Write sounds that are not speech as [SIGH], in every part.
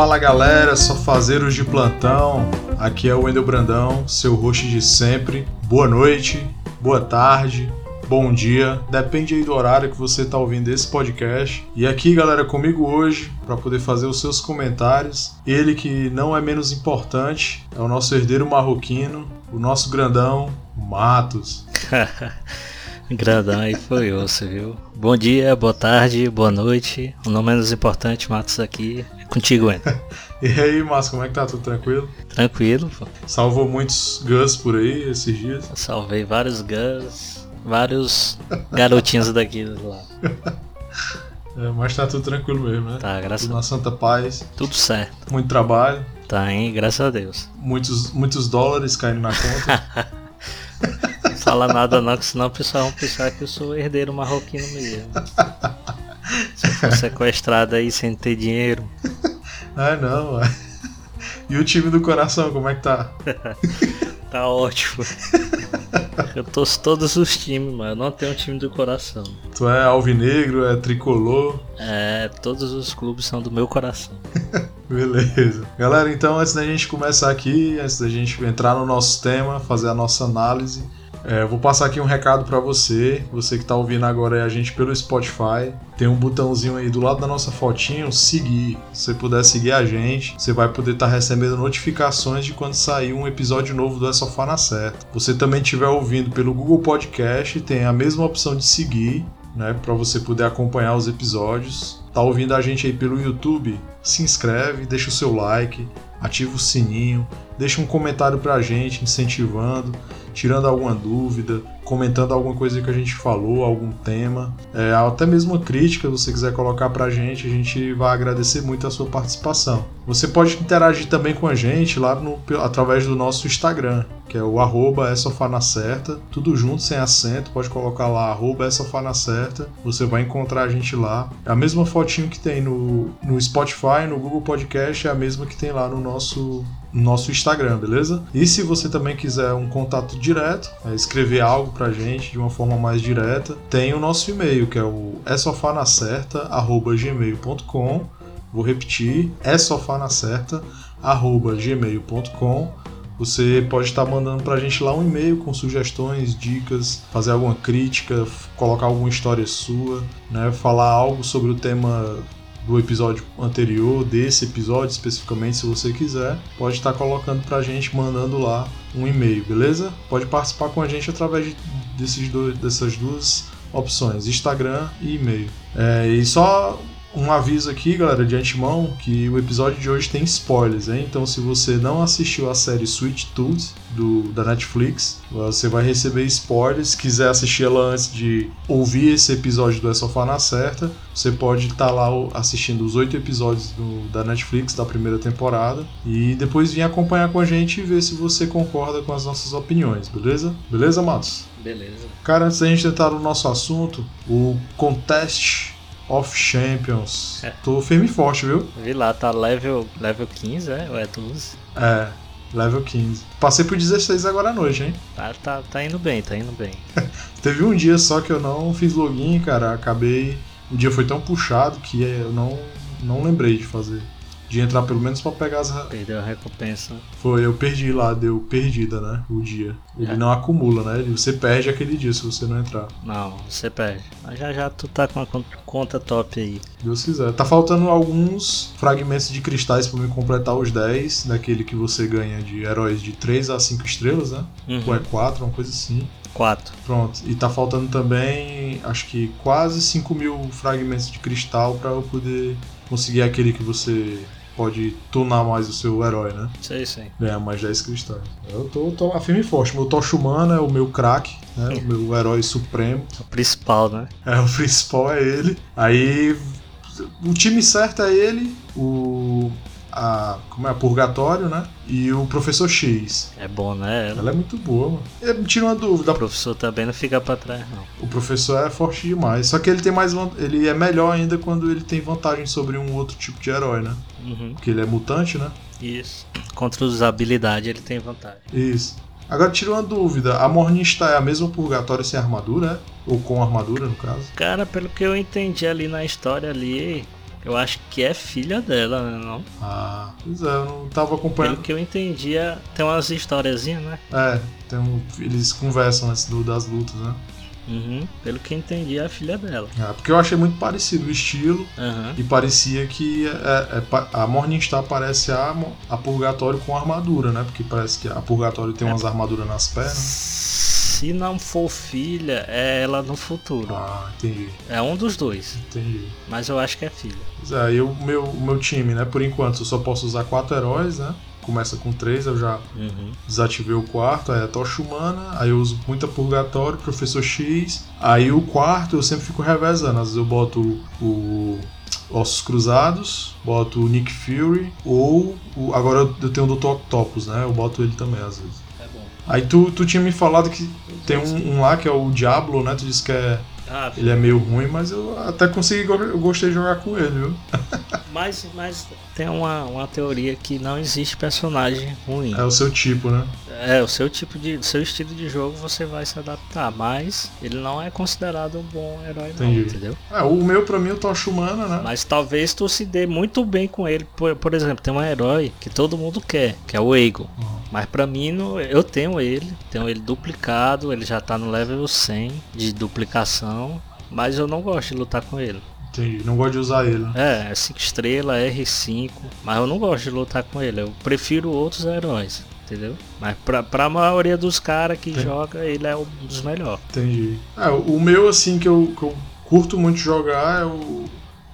Fala galera, só fazeiros de plantão. Aqui é o Wendel Brandão, seu host de sempre. Boa noite, boa tarde, bom dia, depende aí do horário que você está ouvindo esse podcast. E aqui, galera, comigo hoje para poder fazer os seus comentários. Ele que não é menos importante, é o nosso herdeiro marroquino, o nosso grandão, Matos. [LAUGHS] Grandão aí foi osso, viu? Bom dia, boa tarde, boa noite. O não menos importante, Matos aqui. Contigo, ainda. [LAUGHS] e aí, Matos, como é que tá? Tudo tranquilo? Tranquilo, pô. Salvou muitos Gus por aí esses dias? Salvei vários Gus, vários garotinhos daqui lá. [LAUGHS] É, mas tá tudo tranquilo mesmo, né? Tá, graças tudo na santa paz. Tudo certo. Muito trabalho. Tá, hein? Graças a Deus. Muitos, muitos dólares caindo na conta. [LAUGHS] fala nada não, que senão o pessoal vão pensar que eu sou herdeiro marroquino mesmo. Se eu for sequestrado aí sem ter dinheiro. [LAUGHS] Ah não, E o time do coração, como é que tá? [LAUGHS] tá ótimo. Eu torço todos os times, mas eu não tenho um time do coração. Tu é alvinegro, é tricolor? É, todos os clubes são do meu coração. [LAUGHS] Beleza. Galera, então antes da gente começar aqui, antes da gente entrar no nosso tema, fazer a nossa análise, é, vou passar aqui um recado para você, você que está ouvindo agora a gente pelo Spotify. Tem um botãozinho aí do lado da nossa fotinho, seguir. Se você puder seguir a gente, você vai poder estar tá recebendo notificações de quando sair um episódio novo do É Sofá na Certa. Você também estiver ouvindo pelo Google Podcast, tem a mesma opção de seguir, né, para você poder acompanhar os episódios. Tá ouvindo a gente aí pelo YouTube? Se inscreve, deixa o seu like, ativa o sininho, deixa um comentário pra gente incentivando tirando alguma dúvida, comentando alguma coisa que a gente falou, algum tema, é, até mesmo uma crítica, se você quiser colocar pra gente, a gente vai agradecer muito a sua participação. Você pode interagir também com a gente lá no, através do nosso Instagram, que é o arroba é certa, tudo junto, sem acento, pode colocar lá arroba é certa, você vai encontrar a gente lá. É a mesma fotinho que tem no, no Spotify, no Google Podcast, é a mesma que tem lá no nosso nosso Instagram, beleza? E se você também quiser um contato direto, é escrever algo pra gente de uma forma mais direta, tem o nosso e-mail, que é o é gmail.com. Vou repetir, é gmail.com. Você pode estar mandando pra gente lá um e-mail com sugestões, dicas, fazer alguma crítica, colocar alguma história sua, né? Falar algo sobre o tema do episódio anterior, desse episódio especificamente, se você quiser, pode estar colocando pra gente, mandando lá um e-mail, beleza? Pode participar com a gente através desses dois, dessas duas opções, Instagram e e-mail. É, e só um aviso aqui, galera, de antemão, que o episódio de hoje tem spoilers, hein? Então, se você não assistiu a série Sweet Tooth do, da Netflix, você vai receber spoilers. Se quiser assistir ela antes de ouvir esse episódio do É Sofá na Certa, você pode estar tá lá assistindo os oito episódios do, da Netflix da primeira temporada e depois vir acompanhar com a gente e ver se você concorda com as nossas opiniões, beleza? Beleza, Matos? Beleza. Cara, antes da gente entrar no nosso assunto, o Contest of Champions. É. Tô firme e forte, viu? Vi lá, tá level, level 15, é? Ou é 12? É, level 15. Passei pro 16 agora à noite, hein? Tá, tá, tá indo bem, tá indo bem. [LAUGHS] Teve um dia só que eu não fiz login, cara. Acabei. O dia foi tão puxado que eu não, não lembrei de fazer de entrar pelo menos para pegar as. Perdeu a recompensa. Foi, eu perdi lá, deu perdida, né? O dia. Ele é. não acumula, né? Você perde aquele dia se você não entrar. Não, você perde. Mas já já tu tá com uma conta top aí. Deus quiser. Tá faltando alguns fragmentos de cristais para me completar os 10, daquele que você ganha de heróis de 3 a 5 estrelas, né? Uhum. Ou é 4, uma coisa assim. 4. Pronto. E tá faltando também, acho que quase 5 mil fragmentos de cristal para eu poder conseguir aquele que você pode tunar mais o seu herói, né? Sei, sei. Ganhar mais 10 cristais. Eu tô, tô afirme e forte. Meu Tocha Humana é o meu craque, né? o meu [LAUGHS] herói supremo. O principal, né? É, o principal é ele. Aí o time certo é ele, o a como é Purgatório, né? E o Professor X. É bom, né? Ela, Ela é muito boa, mano. Me tira uma dúvida. O professor também não fica para trás, não. O professor é forte demais. Só que ele tem mais ele é melhor ainda quando ele tem vantagem sobre um outro tipo de herói, né? Uhum. Porque ele é mutante, né? Isso. Contra os habilidades ele tem vantagem. Isso. Agora tira uma dúvida, a Morningstar é a mesma purgatório sem armadura, é? Ou com armadura, no caso? Cara, pelo que eu entendi ali na história ali, Eu acho que é filha dela, né? Não? Ah, pois é, eu não tava acompanhando. Pelo que eu entendia, tem umas historiazinhas, né? É, tem um, eles conversam antes do, das lutas, né? Uhum. Pelo que eu entendi, é a filha dela. É, porque eu achei muito parecido o estilo Aham. e parecia que é, é pa- a Morningstar parece a, a Purgatório com armadura, né? Porque parece que a Purgatório tem É. umas armaduras nas pernas. Se não for filha, é ela no futuro. Ah, entendi, É um dos dois. entendi. Mas eu acho que é filha. Pois é, e o meu, o meu time, né? Por enquanto eu só posso usar quatro heróis, né? Começa com três, eu já Uhum. desativei o quarto, aí é a Tocha Humana, aí eu uso muita Purgatório, Professor X, aí o quarto eu sempre fico revezando, às vezes eu boto o Ossos Cruzados, boto o Nick Fury, ou o- agora eu tenho o Dr. Octopus, né? Eu boto ele também às vezes. Aí tu, tu tinha me falado que tem um, um lá que é o Diablo, né? Tu disse que é, Ah, ele é meio ruim, mas eu até consegui, eu gostei de jogar com ele, viu? [LAUGHS] mas, mas tem uma, uma teoria que não existe personagem ruim. É o seu tipo, né? É, o seu tipo de. seu estilo de jogo você vai se adaptar, mas ele não é considerado um bom herói, não, Entendi. entendeu? É, o meu pra mim é o Tocha Humana, né? Mas talvez tu se dê muito bem com ele. Por, por exemplo, tem um herói que todo mundo quer, que é o Eagle. Uhum. Mas pra mim, eu tenho ele, tenho ele duplicado, ele já tá no level 100 de duplicação, mas eu não gosto de lutar com ele. Entendi. Não gosto de usar ele, né? É, é 5 estrelas, R5, mas eu não gosto de lutar com ele, eu prefiro outros heróis, entendeu? Mas pra, pra maioria dos caras que Sim. joga, ele é um dos melhores. Entendi. É, o meu, assim, que eu, que eu curto muito jogar é o.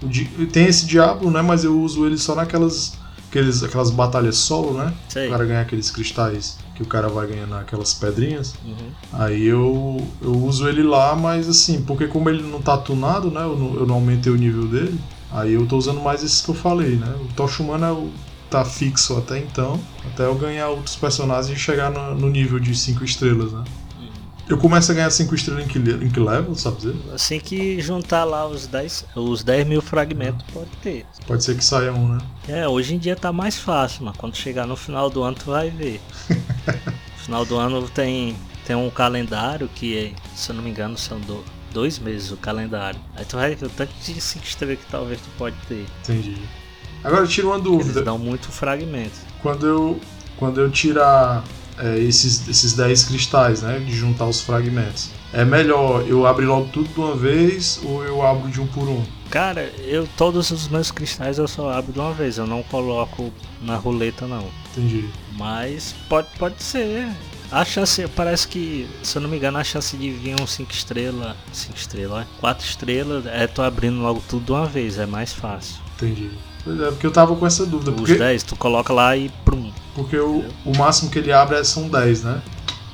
o tem esse Diablo, né? Mas eu uso ele só naquelas. Aqueles, aquelas batalhas solo, né? Sei. O cara ganha aqueles cristais que o cara vai ganhando aquelas pedrinhas. Uhum. Aí eu, eu uso ele lá, mas assim, porque como ele não tá tunado, né? Eu não, eu não aumentei o nível dele. Aí eu tô usando mais esses que eu falei, né? O Tocha Humana é o- tá fixo até então. Até eu ganhar outros personagens e chegar no, no nível de 5 estrelas, né? Eu começo a ganhar 5 estrelas em que, em que level, sabe dizer? Assim que juntar lá os 10, os 10 mil fragmentos, pode ter. Pode ser que saia um, né? É, hoje em dia tá mais fácil, mas quando chegar no final do ano tu vai ver. no [LAUGHS] final do ano tem, tem um calendário que, se eu não me engano, são do- dois meses o calendário. Aí tu vai ver o tanto de 5 estrelas que talvez tu pode ter. Entendi. Agora tira uma Eles dúvida. dão muito fragmento. Quando eu, quando eu tirar é, esses, esses 10 cristais, né? De juntar os fragmentos. É melhor eu abrir logo tudo de uma vez ou eu abro de um por um? Cara, eu todos os meus cristais eu só abro de uma vez, eu não coloco na roleta não. Entendi. Mas pode, pode ser. A chance, parece que, se eu não me engano, a chance de vir um 5 estrelas, 5 estrelas, 4 estrelas, é tu abrindo logo tudo de uma vez, é mais fácil. Entendi. Pois é, porque eu tava com essa dúvida. Os Porque, 10, tu coloca lá e prum, porque o, o máximo que ele abre é- são 10, né?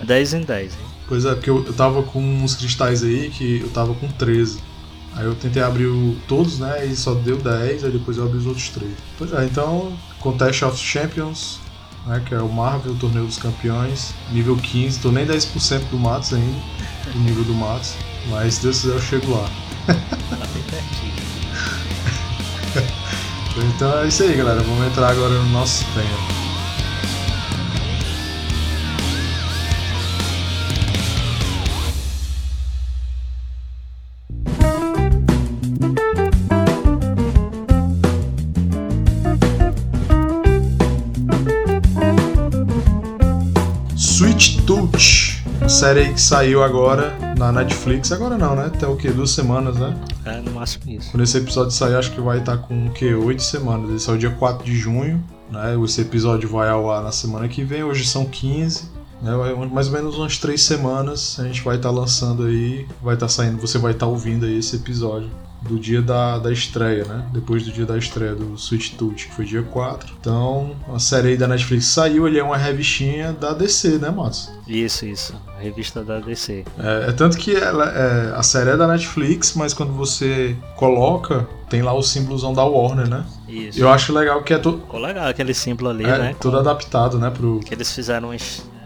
10 em 10. hein? Pois é, porque eu, eu tava com uns cristais aí que eu tava com 13. Aí eu tentei abrir o- todos, né? E só deu 10, aí depois eu abri os outros 3. Pois é, então, Contest of Champions, né? Que é o Marvel, o Torneio dos Campeões, nível 15. Tô nem 10% do Matos ainda, do nível do Matos. Mas se Deus quiser eu chego lá. Tá bem pertinho. [LAUGHS] Então é isso aí, galera. Vamos entrar agora no nosso tema. Série aí que saiu agora na Netflix. Agora não, né? Até o que? Duas semanas, né? É no máximo isso. Quando esse episódio sair, acho que vai estar com o quê? Oito semanas. Ele saiu dia 4 de junho, né? Esse episódio vai ao ar na semana que vem, hoje são 15. Né? Mais ou menos umas três semanas a gente vai estar lançando aí, vai estar saindo, você vai estar ouvindo aí esse episódio do dia da, da estreia, né? Depois do dia da estreia do Sweet Tooth, que foi dia 4. Então, a série aí da Netflix saiu, ele é uma revistinha da DC, né, Matos? Isso, isso. A revista da DC. É, é tanto que ela, é, a série é da Netflix, mas quando você coloca, tem lá o símbolozão da Warner, né? Isso. Eu acho legal que é, to, Ficou legal aquele símbolo ali, é né? todo adaptado, né? Pro, Que eles fizeram um,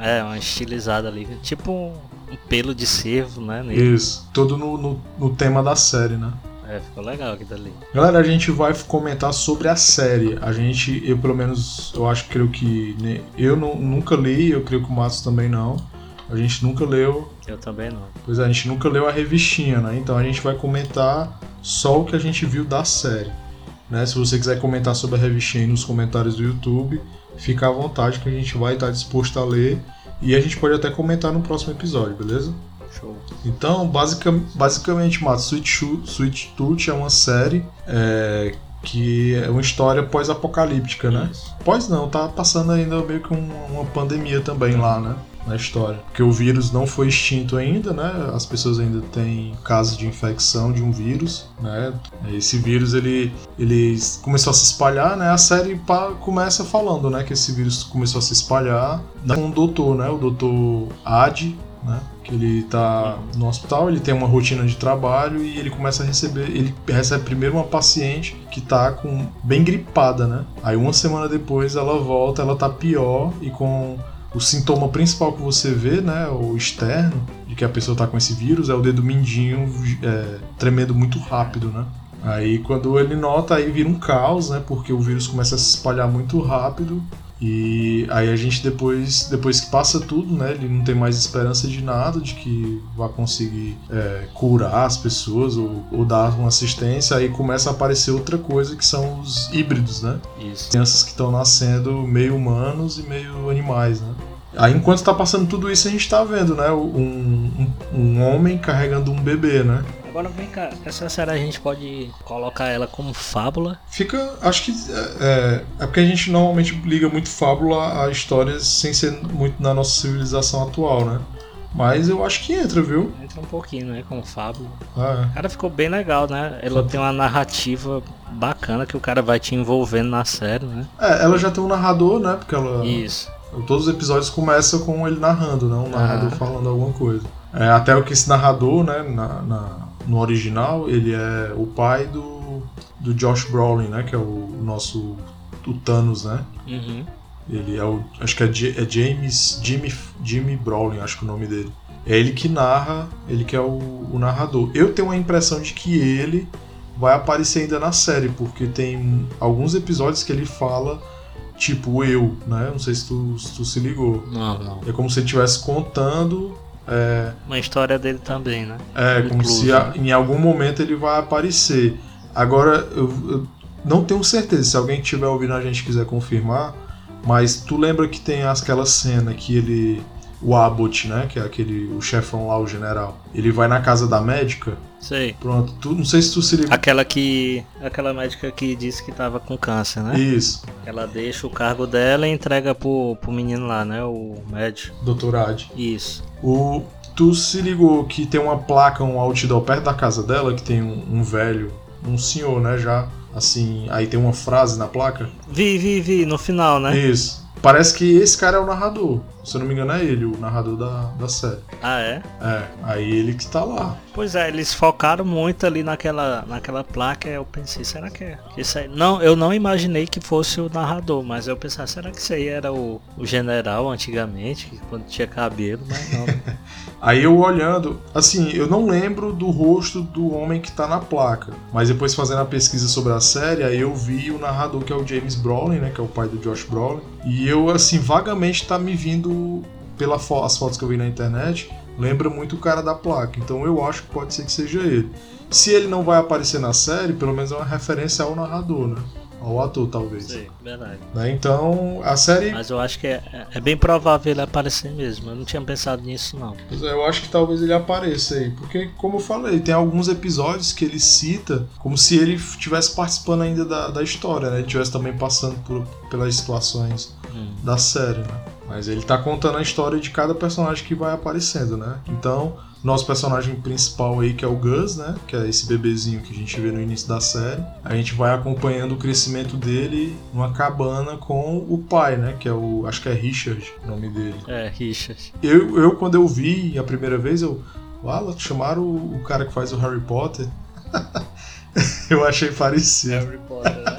é, uma estilizada ali. Tipo um, um pelo de cervo, né? nele. isso, todo no, no, no tema da série, né? É, ficou legal aquilo ali. Galera, a gente vai comentar sobre a série. A gente, eu pelo menos, eu acho, creio que né, eu não- nunca li, eu creio que o Matos também não. A gente nunca leu, Eu também não. pois é, a gente nunca leu a revistinha, né? Então a gente vai comentar só o que a gente viu da série. Né? Se você quiser comentar sobre a revistinha nos comentários do YouTube, fica à vontade que a gente vai estar disposto a ler e a gente pode até comentar no próximo episódio, beleza? Show. Então, basic, basicamente, Mato, Sweet, Sweet Tooth é uma série é, que é uma história pós-apocalíptica, né? Pós não, tá passando ainda meio que uma, uma pandemia também lá, né? Na história. Porque o vírus não foi extinto ainda, né? As pessoas ainda têm casos de infecção de um vírus, né? Esse vírus, ele, ele começou a se espalhar, né? A série começa falando, né? Que esse vírus começou a se espalhar com um doutor, né? O doutor Ad, né? Ele tá no hospital, ele tem uma rotina de trabalho e ele começa a receber. Ele recebe primeiro uma paciente que tá com bem gripada, né? Aí uma semana depois ela volta, ela tá pior e com o sintoma principal que você vê, né? O externo, de que a pessoa tá com esse vírus, é o dedo mindinho é, tremendo muito rápido, né? Aí quando ele nota, aí vira um caos, né? Porque o vírus começa a se espalhar muito rápido. E aí a gente depois, depois que passa tudo, né? Ele não tem mais esperança de nada, de que vai conseguir é, curar as pessoas ou, ou dar uma assistência. Aí começa a aparecer outra coisa que são os híbridos, né? Isso. Crianças que estão nascendo meio humanos e meio animais, né? Aí enquanto tá passando tudo isso, a gente tá vendo, né? Um, um, um homem carregando um bebê, né? Agora vem cá, essa série a gente pode colocar ela como fábula. Fica. Acho que. É, é porque a gente normalmente liga muito fábula a histórias sem ser muito na nossa civilização atual, né? Mas eu acho que entra, viu? Entra um pouquinho, né? Como fábula. Ah, Cara, ficou bem legal, né? Ela tem uma narrativa bacana que o cara vai te envolvendo na série, né? é. É, ela já tem um narrador, né? Porque ela. Isso. Todos os episódios começam com ele narrando, né? Um narrador Ah. falando alguma coisa. É, até o que esse narrador, né? Na, na- no original, ele é o pai do, do Josh Brolin, né? Que é o nosso o Thanos, né? Uhum. Ele é o. Acho que é, é James. Jimmy, Jimmy Brolin, acho que é o nome dele. É ele que narra, ele que é o, o narrador. Eu tenho a impressão de que ele vai aparecer ainda na série, porque tem alguns episódios que ele fala, tipo, eu, né? Não sei se tu, se tu se ligou. Não, não. É como se ele estivesse contando. É, Uma história dele também, né? é como Incluso, se a- em algum momento ele vai aparecer. Agora, eu, eu não tenho certeza, se alguém que estiver ouvindo a gente quiser confirmar, mas tu lembra que tem aquela cena que ele. O Abbott, né? Que é aquele. O chefão lá, o general. Ele vai na casa da médica. Sei. Pronto, tu, não sei se tu se ligou. Aquela que. Aquela médica que disse que tava com câncer, né? Isso, Ela deixa o cargo dela e entrega pro, pro menino lá, né? O médico. doutorado. Isso. O, tu se ligou que tem uma placa, um outdoor perto da casa dela, que tem um, um velho, um senhor, né? Já. Assim, aí tem uma frase na placa. Vi, vi, vi, no final, né? Isso. Parece que esse cara é o narrador. Se eu não me engano, é ele, o narrador da, da série. Ah, é? É, aí ele que tá lá. Pois é, eles focaram muito ali naquela, naquela placa. Eu pensei, será que é isso aí? Não, eu não imaginei que fosse o narrador, mas eu pensei, será que isso aí era o, o general antigamente, quando tinha cabelo, mas não. né? [LAUGHS] Aí eu olhando, assim, eu não lembro do rosto do homem que tá na placa. Mas depois fazendo a pesquisa sobre a série, aí eu vi o narrador que é o James Brolin, né? Que é o pai do Josh Brolin. E eu, assim, vagamente tá me vindo pelas fotos que eu vi na internet, lembra muito o cara da placa. Então eu acho que pode ser que seja ele. Se ele não vai aparecer na série, pelo menos é uma referência ao narrador, né? Ao ator, talvez. Sei, verdade. Né? Então, a série. Mas eu acho que é, é- é bem provável ele aparecer mesmo. Eu não tinha pensado nisso, não. É, Eu acho que talvez ele apareça aí. Porque, como eu falei, tem alguns episódios que ele cita como se ele estivesse participando ainda da, da história, né? Ele estivesse também passando por, pelas situações Hum. da série, né? Mas ele tá contando a história de cada personagem que vai aparecendo, né? Então, nosso personagem principal aí, que é o Gus, né? Que é esse bebezinho que a gente vê no início da série. A gente vai acompanhando o crescimento dele numa cabana com o pai, né? Que é o. Acho que é Richard, o nome dele. É, Richard. Eu, eu quando eu vi a primeira vez, eu. Uau, chamaram o, o cara que faz o Harry Potter. [LAUGHS] eu achei parecido. Harry Potter, né?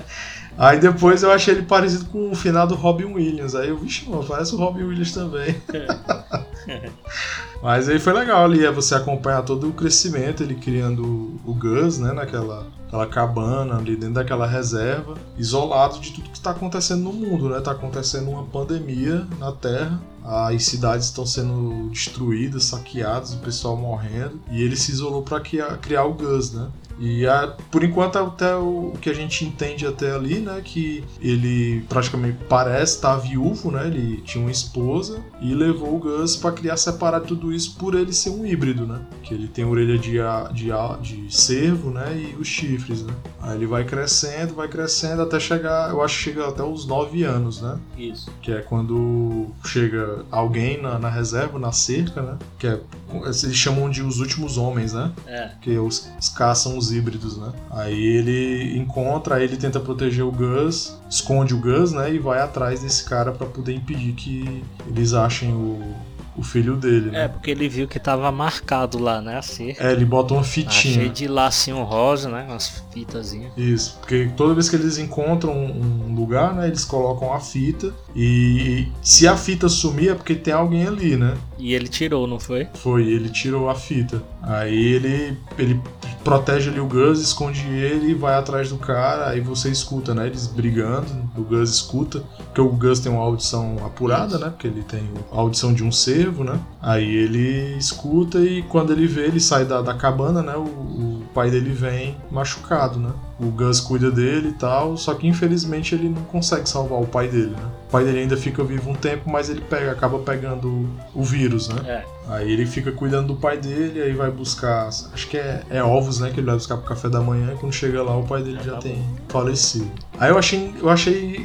Aí depois eu achei ele parecido com o final do Robin Williams. Aí eu, vixe, mano, parece o Robin Williams também. [LAUGHS] Mas aí foi legal ali, é você acompanhar todo o crescimento, ele criando o Gus, né, naquela aquela cabana ali dentro daquela reserva, isolado de tudo que está acontecendo no mundo, né? Tá acontecendo uma pandemia na Terra, as cidades estão sendo destruídas, saqueadas, o pessoal morrendo, e ele se isolou para criar, criar o Gus, né? E a, por enquanto até o, que a gente entende até ali, né, que ele praticamente parece estar tá viúvo, né? Ele tinha uma esposa e levou o Gus para criar separar tudo isso por ele ser um híbrido, né? Que ele tem a orelha de, de, de cervo, né, e os chifres, né? Aí ele vai crescendo, vai crescendo até chegar, eu acho que chega até os 9 anos, né? Isso. Que é quando chega alguém na, na reserva, na cerca, né? Que é eles chamam de os últimos homens, né? É. Que os, os caçam os híbridos, né? Aí ele encontra, aí ele tenta proteger o Gus, esconde o Gus, né? E vai atrás desse cara para poder impedir que eles achem o, o filho dele, né? É, porque ele viu que tava marcado lá, né? A cerca. É, ele bota uma fitinha. cheio de lacinho rosa, né? Umas fitazinhas. Isso, porque toda vez que eles encontram um lugar, né, eles colocam a fita e se a fita sumir é porque tem alguém ali, né? E ele tirou, não foi? Foi, ele tirou a fita. Aí ele, ele protege ali o Gus, esconde ele e vai atrás do cara. Aí você escuta, né? Eles brigando. O Gus escuta. Porque o Gus tem uma audição apurada, né? Porque ele tem a audição de um cervo, né? Aí ele escuta e quando ele vê, ele sai da, da cabana, né? O, o pai dele vem machucado, né? O Gus cuida dele e tal, só que infelizmente ele não consegue salvar o pai dele, né? O pai dele ainda fica vivo um tempo, mas ele pega, acaba pegando o vírus, né? É. Aí ele fica cuidando do pai dele, aí vai buscar, acho que é, é ovos, né, que ele vai buscar pro café da manhã, e quando chega lá o pai dele já tá tem falecido. Aí eu achei, eu achei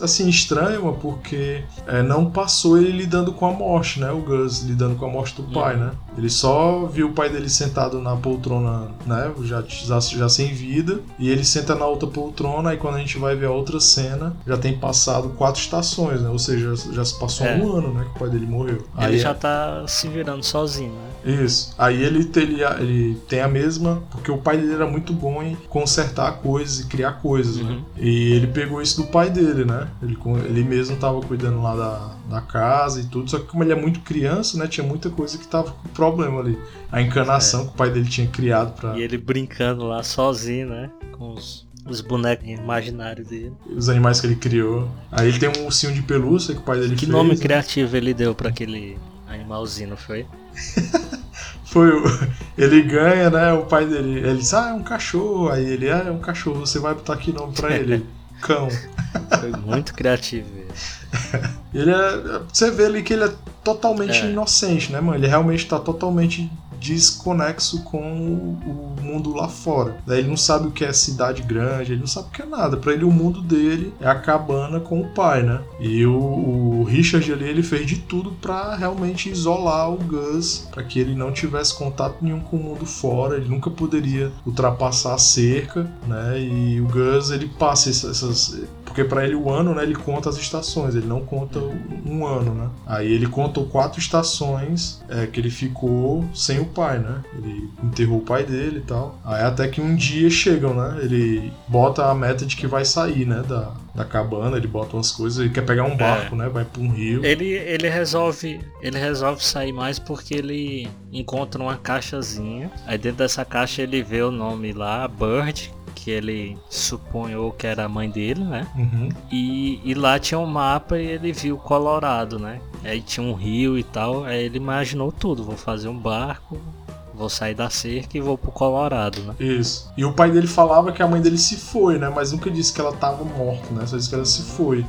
assim, estranho, porque é, não passou ele lidando com a morte, né, o Gus lidando com a morte do pai, né. Ele só viu o pai dele sentado na poltrona, né, já, já, já sem vida, e ele senta na outra poltrona, aí quando a gente vai ver a outra cena, já tem passado quatro estações, né, ou seja, já se passou É. um ano, né, que o pai dele morreu. Ele Aí já tá se virando sozinho, né? Isso. Aí ele, tem- ele, tem a mesma. Porque o pai dele era muito bom em consertar coisas e criar coisas, né? Uhum. E ele pegou isso do pai dele, né? Ele, ele mesmo tava cuidando lá da, da casa e tudo. Só que como ele é muito criança, né? Tinha muita coisa que tava com problema ali. A encanação que o pai dele tinha criado pra E ele brincando lá sozinho, né? Com os, os bonecos imaginários dele. os animais que ele criou. Aí ele tem um ursinho de pelúcia que o pai dele Que fez. nome né? criativo ele deu pra aquele animalzinho, não foi? [LAUGHS] Foi o... Ele ganha, né? O pai dele. Ele diz, ah, é um cachorro. Aí ele, ah, é um cachorro, você vai botar aqui nome pra ele. [LAUGHS] Cão. Foi muito criativo ele. Ele é. Você vê ali que ele é totalmente É. inocente, né, mano? Ele realmente tá totalmente desconexo com o, mundo lá fora. Ele não sabe o que é cidade grande, ele não sabe o que é nada. Pra ele, o mundo dele é a cabana com o pai, né? E o, o Richard ali, ele fez de tudo pra realmente isolar o Gus, pra que ele não tivesse contato nenhum com o mundo fora. Ele nunca poderia ultrapassar a cerca, né? E o Gus, ele passa essas. essas- porque pra ele o ano, né, ele conta as estações, ele não conta um ano, né? Aí ele contou quatro estações é, que ele ficou sem o pai, né? Ele enterrou o pai dele e tal. Aí até que um dia chegam, né? Ele bota a meta de que vai sair, né, da, da cabana, ele bota umas coisas, ele quer pegar um barco, né? Vai pra um rio. Ele, ele resolve ele resolve sair mais porque ele encontra uma caixazinha. Aí dentro dessa caixa ele vê o nome lá, Bird, que ele suponhou que era a mãe dele, né? Uhum. E, e lá tinha um mapa e ele viu Colorado, né? Aí tinha um rio e tal. Aí ele imaginou tudo: vou fazer um barco, vou sair da cerca e vou pro Colorado, né? Isso. E o pai dele falava que a mãe dele se foi, né? Mas nunca disse que ela tava morta, né? Só disse que ela se foi.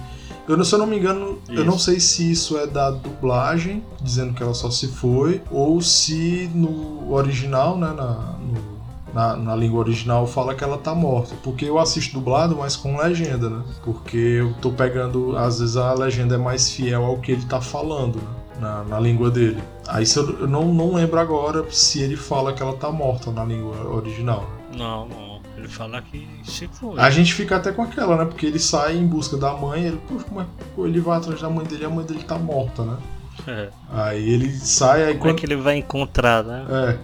Eu, não- se eu não me engano, eu Isso. não sei se isso é da dublagem, dizendo que ela só se foi, ou se no original, né? Na, no- na, na língua original fala que ela tá morta. Porque eu assisto dublado, mas com legenda, né? Porque eu tô pegando, às vezes a legenda é mais fiel ao que ele tá falando, né? Na, na língua dele. Aí eu, eu não, não lembro agora se ele fala que ela tá morta na língua original. Não, não. Ele fala que se foi. A gente fica até com aquela, né? Porque ele sai em busca da mãe, ele, "Poxa, como é que ele vai atrás da mãe dele e a mãe dele tá morta, né? É. Aí ele sai, aí Como é quando. que ele vai encontrar, né? É.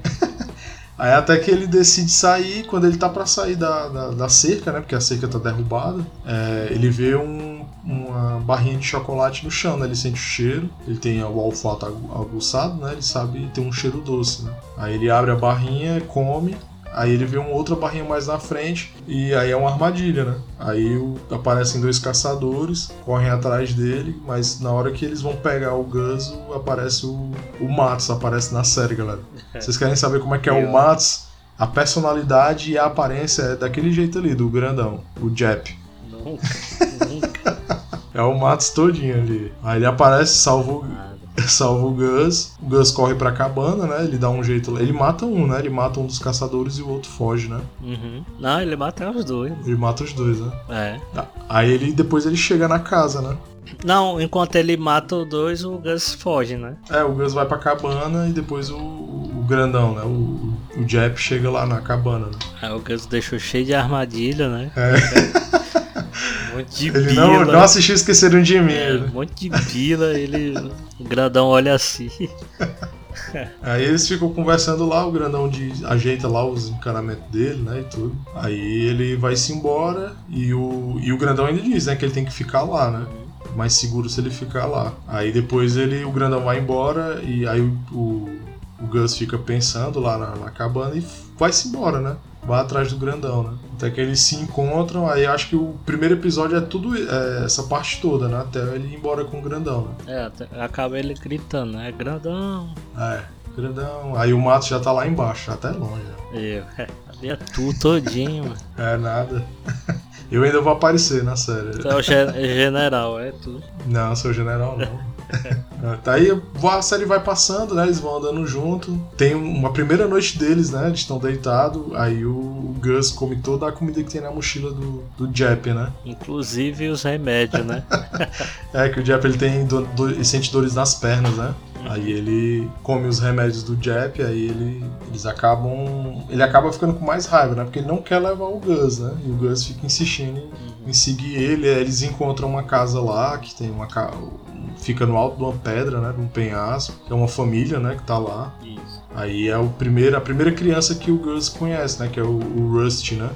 [LAUGHS] Aí até que ele decide sair, quando ele tá pra sair da, da, da cerca, né? Porque a cerca tá derrubada, é, ele vê um- uma barrinha de chocolate no chão, né? Ele sente o cheiro, ele tem o olfato agu- aguçado, né? Ele sabe tem um cheiro doce, né? Aí ele abre a barrinha, come, Aí ele vê uma outra barrinha mais na frente e aí é uma armadilha, né? Aí aparecem dois caçadores, correm atrás dele, mas na hora que eles vão pegar o Gus, o- aparece o, o Matos, aparece na série, galera. [LAUGHS] Vocês querem saber como é que é o Matos? a personalidade e a aparência é daquele jeito ali, do grandão, o Jep. Nunca. É o Matos todinho ali. Aí ele aparece, salva o, [LAUGHS] salva o Gus. O Gus corre pra cabana, né? Ele dá um jeito. Ele mata um, né? Ele mata um dos caçadores e o outro foge, né? Uhum. Não, ele mata os dois. Ele mata os dois, né? É. Aí ele depois ele chega na casa, né? Não, enquanto ele mata os dois, o Gus foge, né? É, o Gus vai pra cabana e depois o, o grandão, né? O, o Jep chega lá na cabana, né? Aí o Gus deixou cheio de armadilha, né? É. [LAUGHS] Um monte de Ele bila. não, não assistiu Esqueceram de Mim. É, né? um monte de bila, ele. O grandão olha assim. [LAUGHS] Aí eles ficam conversando lá, o grandão de, ajeita lá os encanamentos dele, né, e tudo. Aí ele vai-se embora e o, e o grandão ainda diz, né, que ele tem que ficar lá, né. Mais seguro se ele ficar lá. Aí depois ele, o grandão vai embora e aí o, o, o Gus fica pensando lá na, na cabana e vai-se embora, né. Vai atrás do grandão, né? Até que eles se encontram, aí acho que o primeiro episódio é tudo é, essa parte toda, né? Até ele ir embora com o grandão, né? É, acaba ele gritando, né? Grandão. É, grandão. Aí o mato já tá lá embaixo, até longe. já. Eu, é, [LAUGHS] ali é tu todinho, mano. É nada. [LAUGHS] Eu ainda vou aparecer na série. Tu é o gen- general, é tu. Não, sou general não. Tá [LAUGHS] aí a série vai passando, né? Eles vão andando junto. Tem uma primeira noite deles, né? Eles estão deitados. Aí o Gus come toda a comida que tem na mochila do, do Jep, né? Inclusive os remédios, né? [LAUGHS] É que o Jep ele tem do, do- ele sente dores nas pernas, né? Aí ele come os remédios do Jep, aí ele, eles acabam. Ele acaba ficando com mais raiva, né? Porque ele não quer levar o Gus, né? E o Gus fica insistindo em, em seguir ele. Aí eles encontram uma casa lá, que tem uma ca- Fica no alto de uma pedra, né? De um penhasco. Que é uma família, né? Que tá lá. Isso. Aí é o primeiro, a primeira criança que o Gus conhece, né? Que é o, o Rusty, né?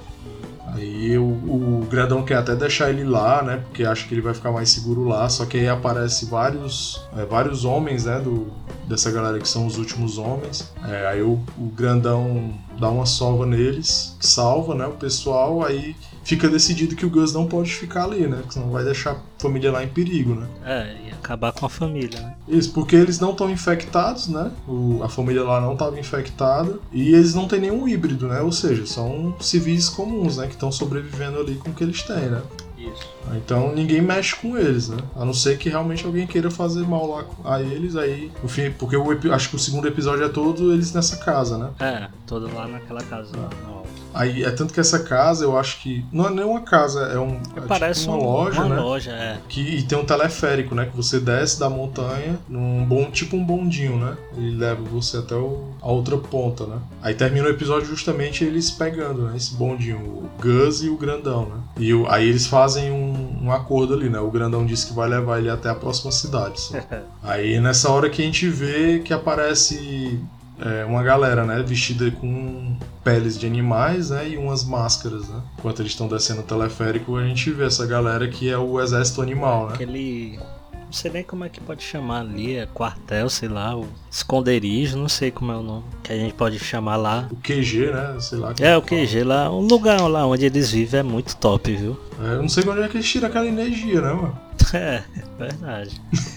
Aí o, o grandão quer até deixar ele lá, né? Porque acha que ele vai ficar mais seguro lá. Só que aí aparece vários, é, vários homens, né? Do, dessa galera que são os últimos homens. É, aí o, o grandão dá uma sova neles, salva, né? O pessoal. Aí fica decidido que o Gus não pode ficar ali, né? Porque senão vai deixar a família lá em perigo, né? É, e acabar com a família, né? Isso, porque eles não estão infectados, né? O- a família lá não estava infectada e eles não têm nenhum híbrido, né? Ou seja, são civis comuns, né? Que estão sobrevivendo ali com o que eles têm, né? Isso. Então ninguém mexe com eles, né? A não ser que realmente alguém queira fazer mal lá a eles, aí. Porque epi- acho que o segundo episódio é todo eles nessa casa, né? É, todo lá naquela casa lá no alto. Aí é tanto que essa casa, eu acho que. Não é nem uma casa, é um. é Parece tipo uma um- loja, uma né? loja, é. Que, e tem um teleférico, né? Que você desce da montanha num bom, tipo um bondinho, né? Ele leva você até o- a outra ponta, né? Aí termina o episódio justamente eles pegando, né? Esse bondinho, o Gus e o Grandão, né? E o- aí eles fazem um, um acordo ali, né? O Grandão disse que vai levar ele até a próxima cidade. só. [LAUGHS] aí nessa hora que a gente vê que aparece é, uma galera, né? Vestida com peles de animais, né? E umas máscaras, né? Enquanto eles estão descendo o teleférico, a gente vê essa galera que é o exército animal, né? Aquele. Não sei nem como é que pode chamar ali, é quartel, sei lá, o esconderijo, não sei como é o nome que a gente pode chamar lá. O QG, né? Sei lá. É, o QG lá, o lugar lá onde eles vivem é muito top, viu? É, eu não sei de onde é que eles tiram aquela energia, né, mano? [LAUGHS] É, verdade. [LAUGHS]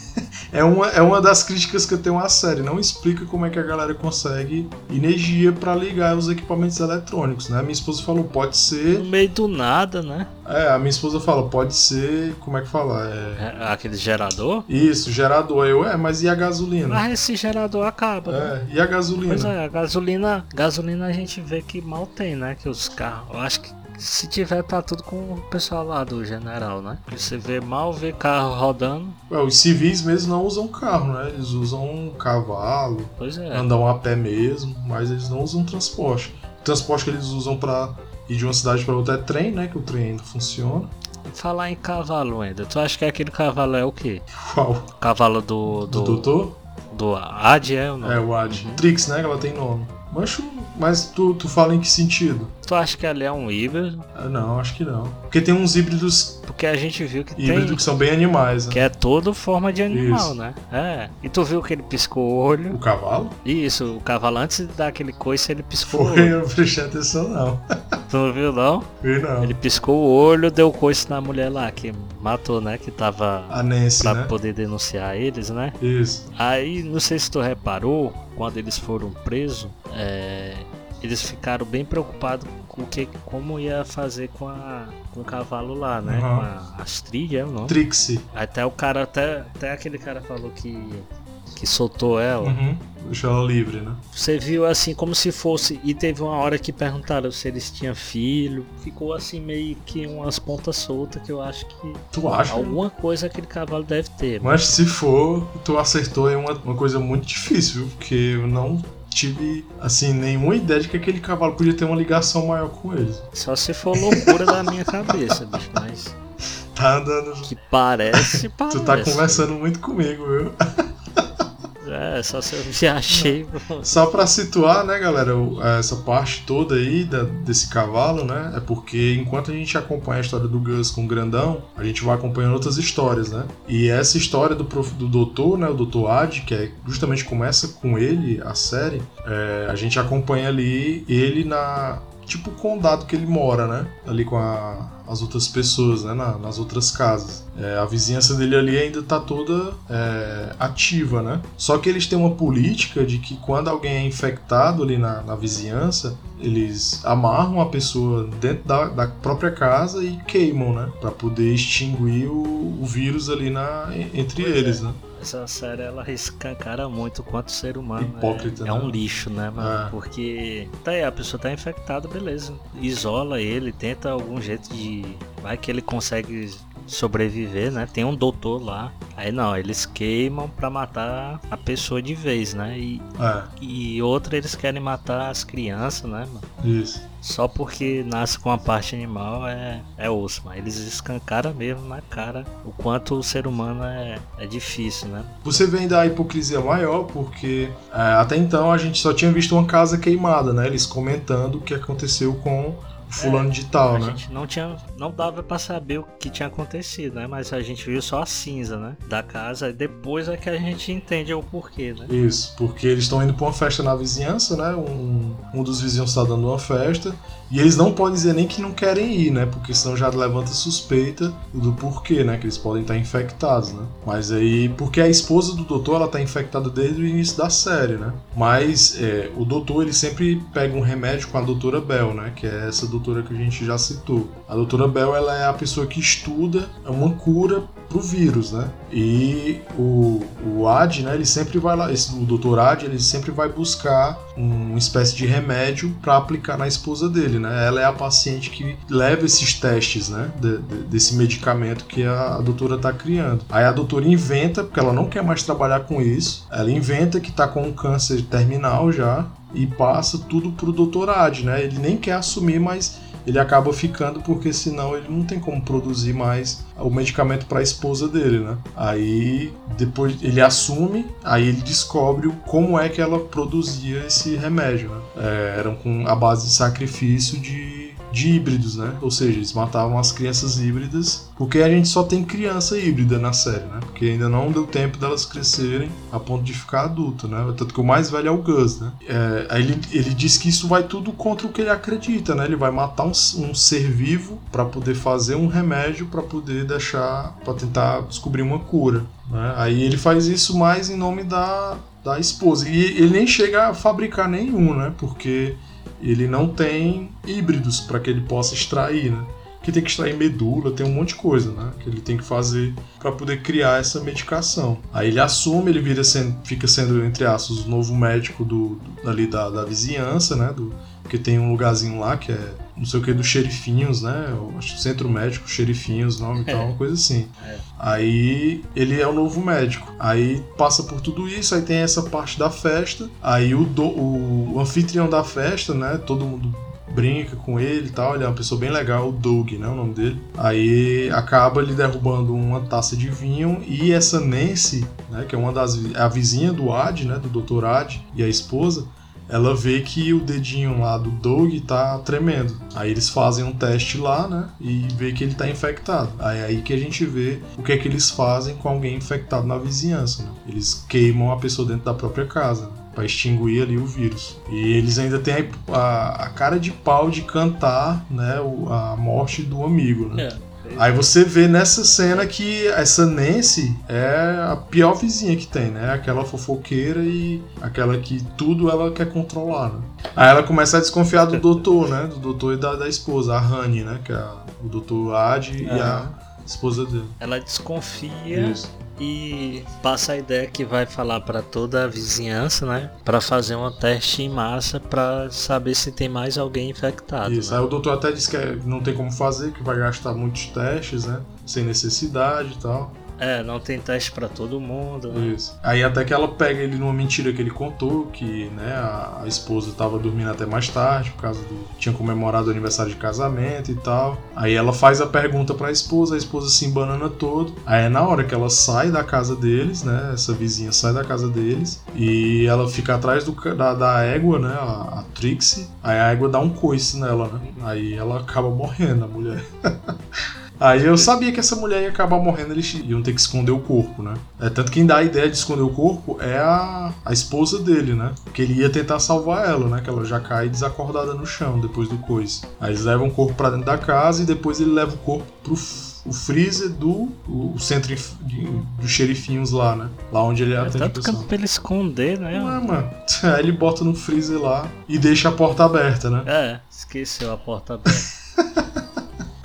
É uma, é uma das críticas que eu tenho à série. Não explica como é que a galera consegue energia pra ligar os equipamentos eletrônicos, né? A minha esposa falou, pode No ser. meio do nada, né? É, a minha esposa fala, pode ser. Como é que fala? É. É, Aquele gerador. Isso, gerador. Eu, é, mas e a gasolina? Mas esse gerador acaba, né? É, e a gasolina? Pois é, a gasolina, gasolina a gente vê que mal tem, né? Que os carros, eu acho que se tiver tá tudo com o pessoal lá do general, né? Que Você vê mal vê carro rodando. É, os civis mesmo não usam carro, né? Eles usam um cavalo, Pois é. andam a pé mesmo, mas eles não usam transporte. O transporte que eles usam pra ir de uma cidade pra outra é trem, né? Que o trem ainda funciona. Falar em cavalo ainda. Tu acha que aquele cavalo é o quê? Qual? Cavalo do Do do doutor? do Ad é o nome? É, o Ad. Uhum. Trix, né? Que ela tem nome. Mancho, mas tu, tu fala em que sentido? Tu acha que ali é um híbrido? Ah, não, acho que não. Porque tem uns híbridos, Porque a gente viu que híbridos tem que são bem animais, né? que é todo forma de animal, Isso. né? É. E tu viu que ele piscou o olho? O cavalo? Isso, o cavalo antes de dar aquele coice ele piscou o Foi, olho. eu não prestei atenção, não. Tu não viu não? Vi não. Ele piscou o olho, deu coice na mulher lá, que matou, né? Que tava A Nancy, pra né? poder denunciar eles, né? Isso. Aí, não sei se tu reparou, quando eles foram presos, é, eles ficaram bem preocupados com o que, como ia fazer com, a, com o cavalo lá, né? Uhum. Com a Astrid, é o nome? Trixie. Até o cara, até, até aquele cara falou que, que soltou ela. Uhum. Deixou ela livre, né? Você viu assim como se fosse. E teve uma hora que perguntaram se eles tinham filho. Ficou assim meio que umas pontas soltas que eu acho que Tu acha? alguma coisa aquele cavalo deve ter. Mas se for, tu acertou em uma, uma coisa muito difícil, viu? Porque eu não tive, assim, nenhuma ideia de que aquele cavalo podia ter uma ligação maior com eles. Só se for loucura da minha cabeça, bicho. Mas Tá andando. que parece, parece. Tu tá conversando muito comigo, viu? [LAUGHS] É, só se eu viajei. [LAUGHS] Só pra situar, né, galera, essa parte toda aí da- desse cavalo, né, é porque enquanto a gente acompanha a história do Gus com o Grandão, a gente vai acompanhando outras histórias, né? E essa história do, prof, do doutor, né, o doutor Ad, que é justamente começa com ele, a série, é, a gente acompanha ali ele na. Tipo o condado que ele mora, né? Ali com a- as outras pessoas, né? na- nas outras casas. É, a vizinhança dele ali ainda tá toda é, ativa, né? Só que eles têm uma política de que quando alguém é infectado ali na, na vizinhança, eles amarram a pessoa dentro da, da própria casa e queimam, né? Pra poder extinguir o, o vírus ali na, entre Pois é. eles, né? Essa série ela escancara muito quanto ser humano Hipócrita, é, é né? um lixo, né, mano? É. Porque tá aí, a pessoa tá infectada, beleza. Isola ele, tenta algum jeito de. Vai que ele consegue sobreviver, né? Tem um doutor lá. Aí não, eles queimam pra matar a pessoa de vez, né? E, É, e outra eles querem matar as crianças, né, mano? isso. Só porque nasce com a parte animal é, é osso, mas eles escancaram mesmo na cara o quanto o ser humano é, é difícil, né? Você vê ainda a hipocrisia maior, porque é, até então a gente só tinha visto uma casa queimada, né? Eles comentando o que aconteceu com o fulano de tal, A né? gente não tinha, não dava pra saber o que tinha acontecido, né? Mas a gente viu só a cinza, né? Da casa e depois é que a gente entende o porquê, né? Isso, porque eles estão indo pra uma festa na vizinhança, né? Um, um dos vizinhos está dando uma festa. E eles não podem dizer nem que não querem ir, né? Porque senão já levanta suspeita do porquê, né? Que eles podem estar infectados, né? Mas aí, porque a esposa do doutor, ela tá infectada desde o início da série, né? Mas é, o doutor, ele sempre pega um remédio com a doutora Bell, né? Que é essa doutora que a gente já citou. A doutora Bell, ela é a pessoa que estuda uma cura pro vírus, né? E o, o Ad, né, ele sempre vai lá, esse, o Dr. Ad, ele sempre vai buscar uma espécie de remédio para aplicar na esposa dele, né? Ela é a paciente que leva esses testes, né, de- de- desse medicamento que a, a doutora tá criando. Aí a doutora inventa, porque ela não quer mais trabalhar com isso, ela inventa que tá com um câncer terminal já e passa tudo pro Dr. Ad, né? Ele nem quer assumir, mas ele acaba ficando porque senão ele não tem como produzir mais o medicamento para a esposa dele, né? Aí depois ele assume, aí ele descobre como é que ela produzia esse remédio, né? É, eram com a base de sacrifício de, de híbridos, né? Ou seja, eles matavam as crianças híbridas, porque a gente só tem criança híbrida na série, né? Porque ainda não deu tempo delas crescerem a ponto de ficar adulto, né? Tanto que o mais velho é o Gus, né? É, aí ele, ele diz que isso vai tudo contra o que ele acredita, né? Ele vai matar um, um ser vivo para poder fazer um remédio para poder deixar, para tentar descobrir uma cura. Né? Aí ele faz isso mais em nome da, da esposa. E ele nem chega a fabricar nenhum, né? Porque ele não tem híbridos para que ele possa extrair, né? Que tem que extrair medula, tem um monte de coisa, né? Que ele tem que fazer para poder criar essa medicação. Aí ele assume, ele vira sendo, fica sendo entre aspas o novo médico do, do ali da, da vizinhança, né? Do, porque tem um lugarzinho lá que é não sei o que dos xerifinhos, né? Eu acho que centro médico, xerifinhos, nome e tal, uma coisa assim. É. Aí ele é o novo médico. Aí passa por tudo isso, aí tem essa parte da festa. Aí o, do- o anfitrião da festa, né? Todo mundo brinca com ele e tal. Ele é uma pessoa bem legal, o Doug, né? O nome dele. Aí acaba ele derrubando uma taça de vinho e essa Nancy, né? Que é uma das a vizinha do Ad, né? Do Dr. Ad e a esposa. Ela vê que o dedinho lá do Doug tá tremendo. Aí eles fazem um teste lá, né? E vê que ele tá infectado. Aí é aí que a gente vê o que é que eles fazem com alguém infectado na vizinhança, né? Eles queimam a pessoa dentro da própria casa. Né? Pra extinguir ali o vírus. E eles ainda têm a, a cara de pau de cantar, né? a morte do amigo, né? É, Aí você vê nessa cena que essa Nancy é a pior vizinha que tem, né? Aquela fofoqueira e aquela que tudo ela quer controlar, né? Aí ela começa a desconfiar do doutor, né? Do doutor e da, da esposa, a Honey, né? Que é a, o doutor Ad é. e a esposa dele. Ela desconfia Isso e passa a ideia que vai falar para toda a vizinhança, né? Para fazer um teste em massa para saber se tem mais alguém infectado. Isso, né? aí o doutor até disse que é, não tem como fazer, que vai gastar muitos testes, né? Sem necessidade e tal. É, não tem teste para todo mundo. Né? Isso. Aí até que ela pega ele numa mentira que ele contou, que né, a, a esposa tava dormindo até mais tarde, por causa do. tinha comemorado o aniversário de casamento e tal. Aí ela faz a pergunta para a esposa, a esposa se embanana todo. Aí é na hora que ela sai da casa deles, né? Essa vizinha sai da casa deles e ela fica atrás do, da, da égua, né? A, a Trixie. Aí a égua dá um coice nela, né? Aí ela acaba morrendo, a mulher. [LAUGHS] Aí eu sabia que essa mulher ia acabar morrendo, eles iam ter que esconder o corpo, né? É, tanto que quem dá a ideia de esconder o corpo é a, a esposa dele, né? Que ele ia tentar salvar ela, né? Que ela já cai desacordada no chão depois do coice. Aí eles levam o corpo para dentro da casa e depois ele leva o corpo pro o freezer do o centro dos xerifinhos lá, né? Lá onde ele é atende tanto canto pra ele esconder, né? Não é, mano. [LAUGHS] Aí ele bota no freezer lá e deixa a porta aberta, né? É, esqueceu a porta aberta. [LAUGHS]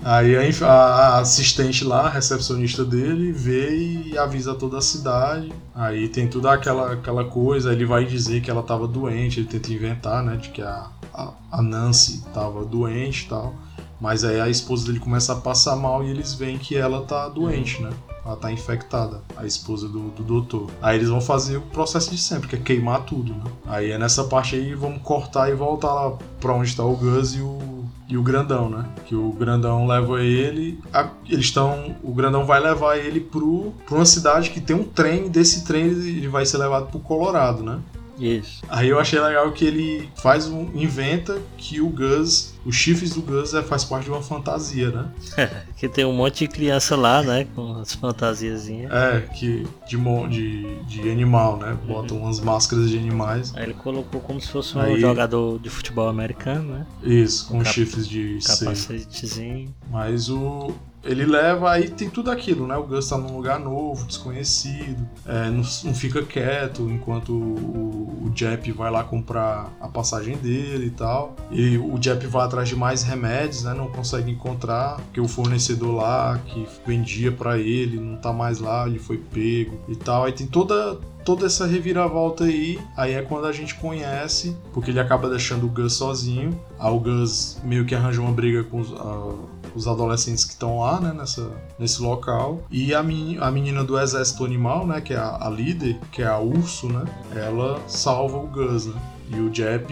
Aí a assistente lá, a recepcionista dele, vê e avisa toda a cidade. Aí tem toda aquela, aquela coisa, ele vai dizer que ela estava doente, ele tenta inventar, né, de que a, a, a Nancy estava doente e tal. Mas aí a esposa dele começa a passar mal e eles veem que ela tá doente, né? Ela tá infectada, a esposa do, do doutor. Aí eles vão fazer o processo de sempre, que é queimar tudo, né? Aí é nessa parte aí, vamos cortar e voltar lá pra onde está o Gus e o e o grandão, né? Que o grandão leva ele. A, eles estão. O grandão vai levar ele pro, pra uma cidade que tem um trem. Desse trem ele vai ser levado pro Colorado, né? Isso. Aí eu achei legal que ele faz um. inventa que o Gus os chifres do Gus é, faz parte de uma fantasia, né? [LAUGHS] que tem um monte de criança lá, né? Com as fantasiazinhas. É, que de, de, de animal, né? Botam uhum. umas máscaras de animais. Aí ele colocou como se fosse um Aí... jogador de futebol americano, né? Isso, com, com chifres de capacetezinho. Mas o, ele leva, aí tem tudo aquilo, né? O Gus tá num lugar novo, desconhecido, é, não, não, fica quieto enquanto o, o Jep vai lá comprar a passagem dele e tal. E o Jep vai atrás de mais remédios, né? Não consegue encontrar, porque o fornecedor lá que vendia para ele não tá mais lá, ele foi pego e tal. Aí tem toda toda essa reviravolta aí, aí é quando a gente conhece, porque ele acaba deixando o Gus sozinho. Aí o Gus meio que arranja uma briga com os, uh, os adolescentes que estão lá, né, nessa, nesse local. E a, a menina do exército animal, né, que é a, a líder, que é a Urso, né, ela salva o Gus, né. E o Jep,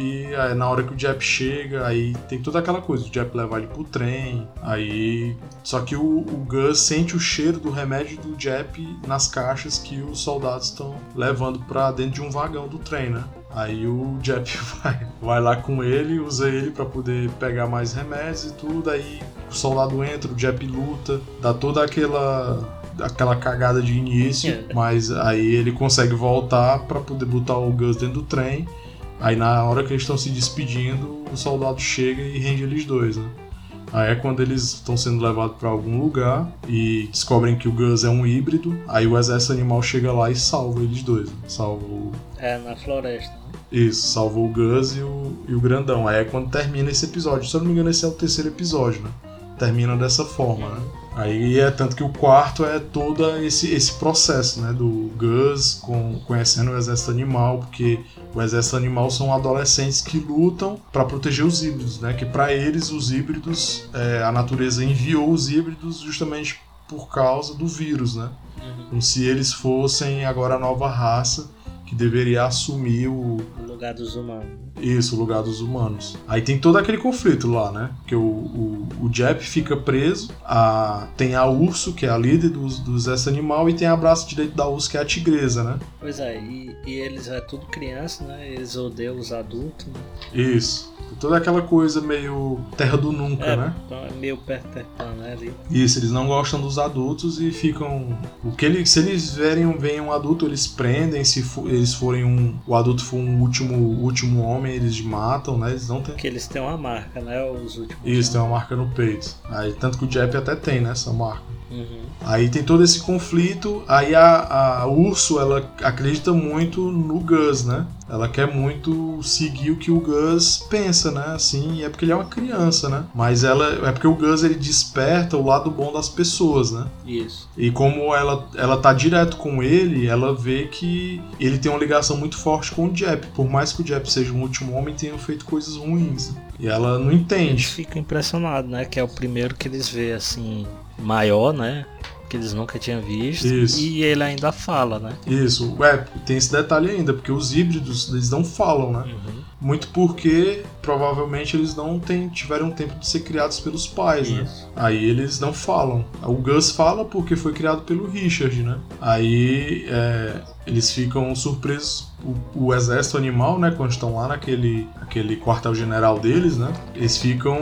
na hora que o Jep chega, aí tem toda aquela coisa, o Jep leva ele pro trem, aí. Só que o, o Gus sente o cheiro do remédio do Jep nas caixas que os soldados estão levando para dentro de um vagão do trem, né? Aí o Jep [LAUGHS] vai, vai lá com ele, usa ele para poder pegar mais remédios e tudo. Aí o soldado entra, o Jep luta, dá toda aquela aquela cagada de início, [LAUGHS] mas aí ele consegue voltar para poder botar o Gus dentro do trem Aí na hora que eles estão se despedindo, o soldado chega e rende eles dois, né? Aí é quando eles estão sendo levados para algum lugar e descobrem que o Gus é um híbrido. Aí o exército animal chega lá e salva eles dois. Né? Salva o. É, na floresta. Né? Isso, salva o Gus e o, e o grandão. Aí é quando termina esse episódio. Se eu não me engano, esse é o terceiro episódio, né? Termina dessa forma, né? Aí é tanto que o quarto é todo esse, esse processo, né? Do Gus com, conhecendo o exército animal, porque o exército animal são adolescentes que lutam para proteger os híbridos, né? Que para eles os híbridos, é, a natureza enviou os híbridos justamente por causa do vírus, né? Uhum. Como se eles fossem agora a nova raça que deveria assumir o, o lugar dos humanos. Isso, o lugar dos humanos. Aí tem todo aquele conflito lá, né? Que o, o, o Jep fica preso, a, tem a Urso, que é a líder dos, dos essa animal, e tem a braço direito da Urso, que é a tigresa, né? Pois é, e, e eles é tudo criança, né? Eles odeiam os adultos. Né? Isso. Toda aquela coisa meio terra do nunca, é, né? Então é meio Peter né? Ali. Isso, eles não gostam dos adultos e ficam. O que eles, se eles verem, veem um adulto, eles prendem. Se for, eles forem um. O adulto for um último último, homem eles matam, né? Eles não têm. Porque eles têm uma marca, né? Os últimos. Isso, tem uma marca no peito. Aí, tanto que o Jep até tem, né? Essa marca. Uhum. Aí tem todo esse conflito. Aí a, a Urso ela acredita muito no Gus, né? Ela quer muito seguir o que o Gus pensa, né? Assim, e é porque ele é uma criança, né? Mas ela é porque o Gus ele desperta o lado bom das pessoas, né? Isso. E como ela, ela tá direto com ele, ela vê que ele tem uma ligação muito forte com o Jep. Por mais que o Jep seja um último homem, tenha feito coisas ruins. Né? E ela não Eles entende. ficam impressionados, né? Que é o primeiro que eles vê assim, maior, né? Que eles nunca tinham visto. Isso. E ele ainda fala, né? Isso, é, tem esse detalhe ainda, porque os híbridos, eles não falam, né? Uhum. Muito porque provavelmente eles não tem, tiveram tempo de ser criados pelos pais, né? Isso. Aí eles não falam. O Gus fala porque foi criado pelo Richard, né? Aí é, eles ficam surpresos. O, o exército animal, né? Quando estão lá naquele aquele quartel-general deles, né? Eles ficam